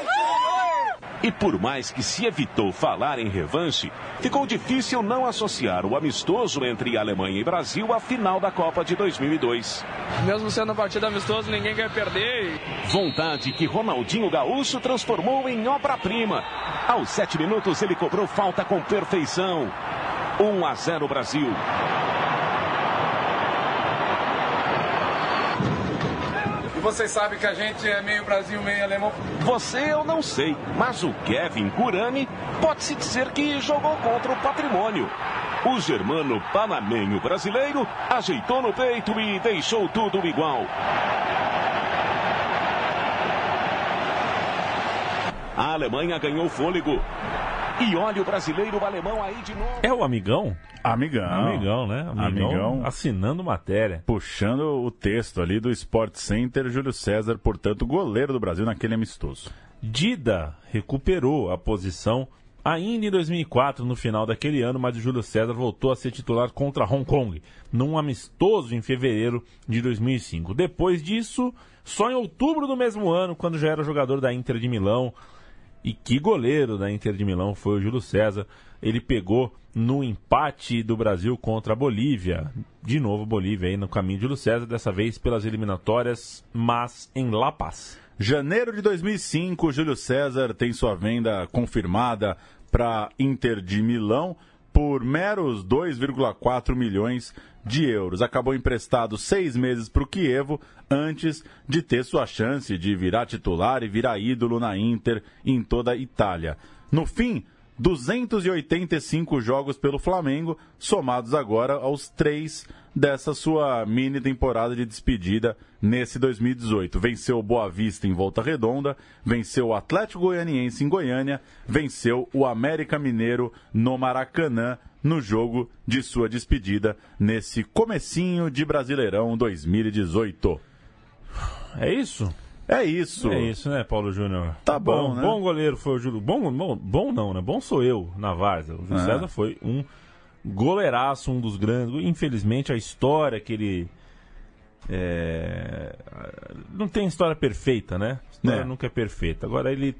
E por mais que se evitou falar em revanche, ficou difícil não associar o amistoso entre Alemanha e Brasil à final da Copa de 2002. Mesmo sendo partida amistoso, ninguém quer perder. Vontade que Ronaldinho Gaúcho transformou em obra-prima. Aos sete minutos ele cobrou falta com perfeição. 1 a 0 Brasil. Vocês sabem que a gente é meio Brasil, meio alemão. Você eu não sei, mas o Kevin Curani pode-se dizer que jogou contra o patrimônio. O germano panamenho brasileiro ajeitou no peito e deixou tudo igual. A Alemanha ganhou fôlego. E olha o brasileiro o alemão aí de novo. É o amigão? Amigão. Amigão, né? Amigão. Assinando matéria. Puxando o texto ali do Sport Center, Júlio César, portanto, goleiro do Brasil naquele amistoso. Dida recuperou a posição ainda em 2004, no final daquele ano, mas o Júlio César voltou a ser titular contra Hong Kong, num amistoso em fevereiro de 2005. Depois disso, só em outubro do mesmo ano, quando já era jogador da Inter de Milão, e que goleiro da Inter de Milão foi o Júlio César. Ele pegou no empate do Brasil contra a Bolívia. De novo, Bolívia aí no caminho de Júlio César, dessa vez pelas eliminatórias, mas em La Paz. Janeiro de 2005, Júlio César tem sua venda confirmada para Inter de Milão por meros 2,4 milhões de euros. Acabou emprestado seis meses para o Kievo antes de ter sua chance de virar titular e virar ídolo na Inter em toda a Itália. No fim, 285 jogos pelo Flamengo, somados agora aos três dessa sua mini temporada de despedida nesse 2018. Venceu o Boa Vista em Volta Redonda, venceu o Atlético Goianiense em Goiânia, venceu o América Mineiro no Maracanã no jogo de sua despedida nesse comecinho de Brasileirão 2018. É isso? É isso. É isso, né, Paulo Júnior? Tá bom, né? Bom goleiro foi o Júlio. Bom, bom, bom não, né? Bom sou eu na Várzea. O Júlio É. César foi um goleiraço, um dos grandes. Infelizmente, a história que ele. é, Não tem história perfeita, né? A história É. nunca é perfeita. Agora, ele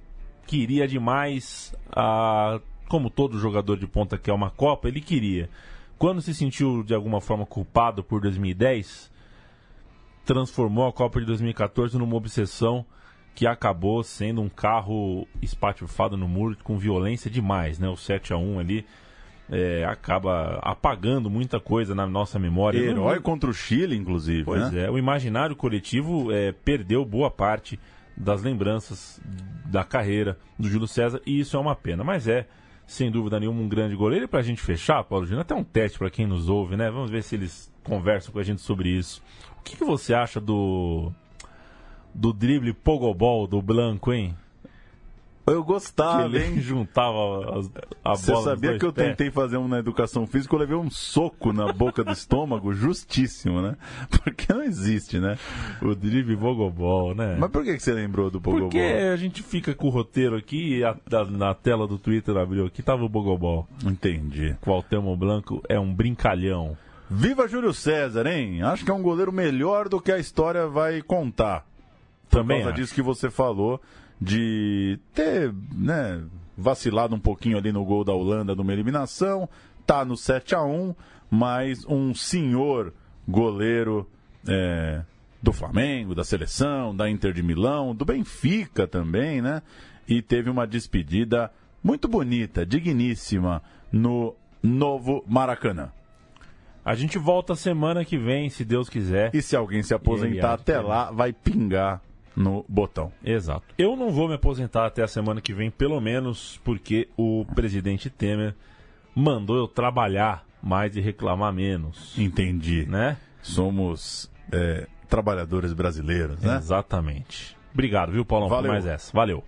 queria demais, a... como todo jogador de ponta que é uma Copa, ele queria. Quando se sentiu de alguma forma culpado por 2010, transformou a Copa de 2014 numa obsessão que acabou sendo um carro espatifado no muro com violência demais, né? O 7 a 1 ali é, acaba apagando muita coisa na nossa memória. Herói contra o Chile, inclusive. Pois né? é, o imaginário coletivo é, perdeu boa parte das lembranças da carreira do Júlio César e isso é uma pena. Mas é, sem dúvida nenhuma, um grande goleiro. E pra gente fechar, Paulo Júnior, até um teste para quem nos ouve, né? Vamos ver se eles conversam com a gente sobre isso. O que, que você acha do do drible pogobol do Blanco, hein? Eu gostava, que ele hein? juntava as, a Você bola nos sabia que eu pés. tentei fazer um na educação física, eu levei um soco na boca do estômago, justíssimo, né? Porque não existe, né? O drible pogobol, né? Mas por que você lembrou do Pogobol? Porque a gente fica com o roteiro aqui e a- da- na tela do Twitter abriu aqui, tava o Bogobol. Entendi. Cuauhtémoc Blanco é um brincalhão. Viva Júlio César, hein? Acho que é um goleiro melhor do que a história vai contar. Por Também causa acho. disso que você falou, de ter, né, vacilado um pouquinho ali no gol da Holanda numa eliminação, tá no 7 a 1 mas um senhor goleiro é, do Flamengo, da seleção, da Inter de Milão, do Benfica também, né? E teve uma despedida muito bonita, digníssima, no novo Maracanã. A gente volta semana que vem, se Deus quiser. E se alguém se aposentar até lá, vai pingar no botão. Exato. Eu não vou me aposentar até a semana que vem, pelo menos porque o presidente Temer mandou eu trabalhar mais e reclamar menos. Entendi. Né? Somos é, trabalhadores brasileiros, né? Exatamente. Obrigado, viu, Paulão, Valeu. por mais essa. Valeu.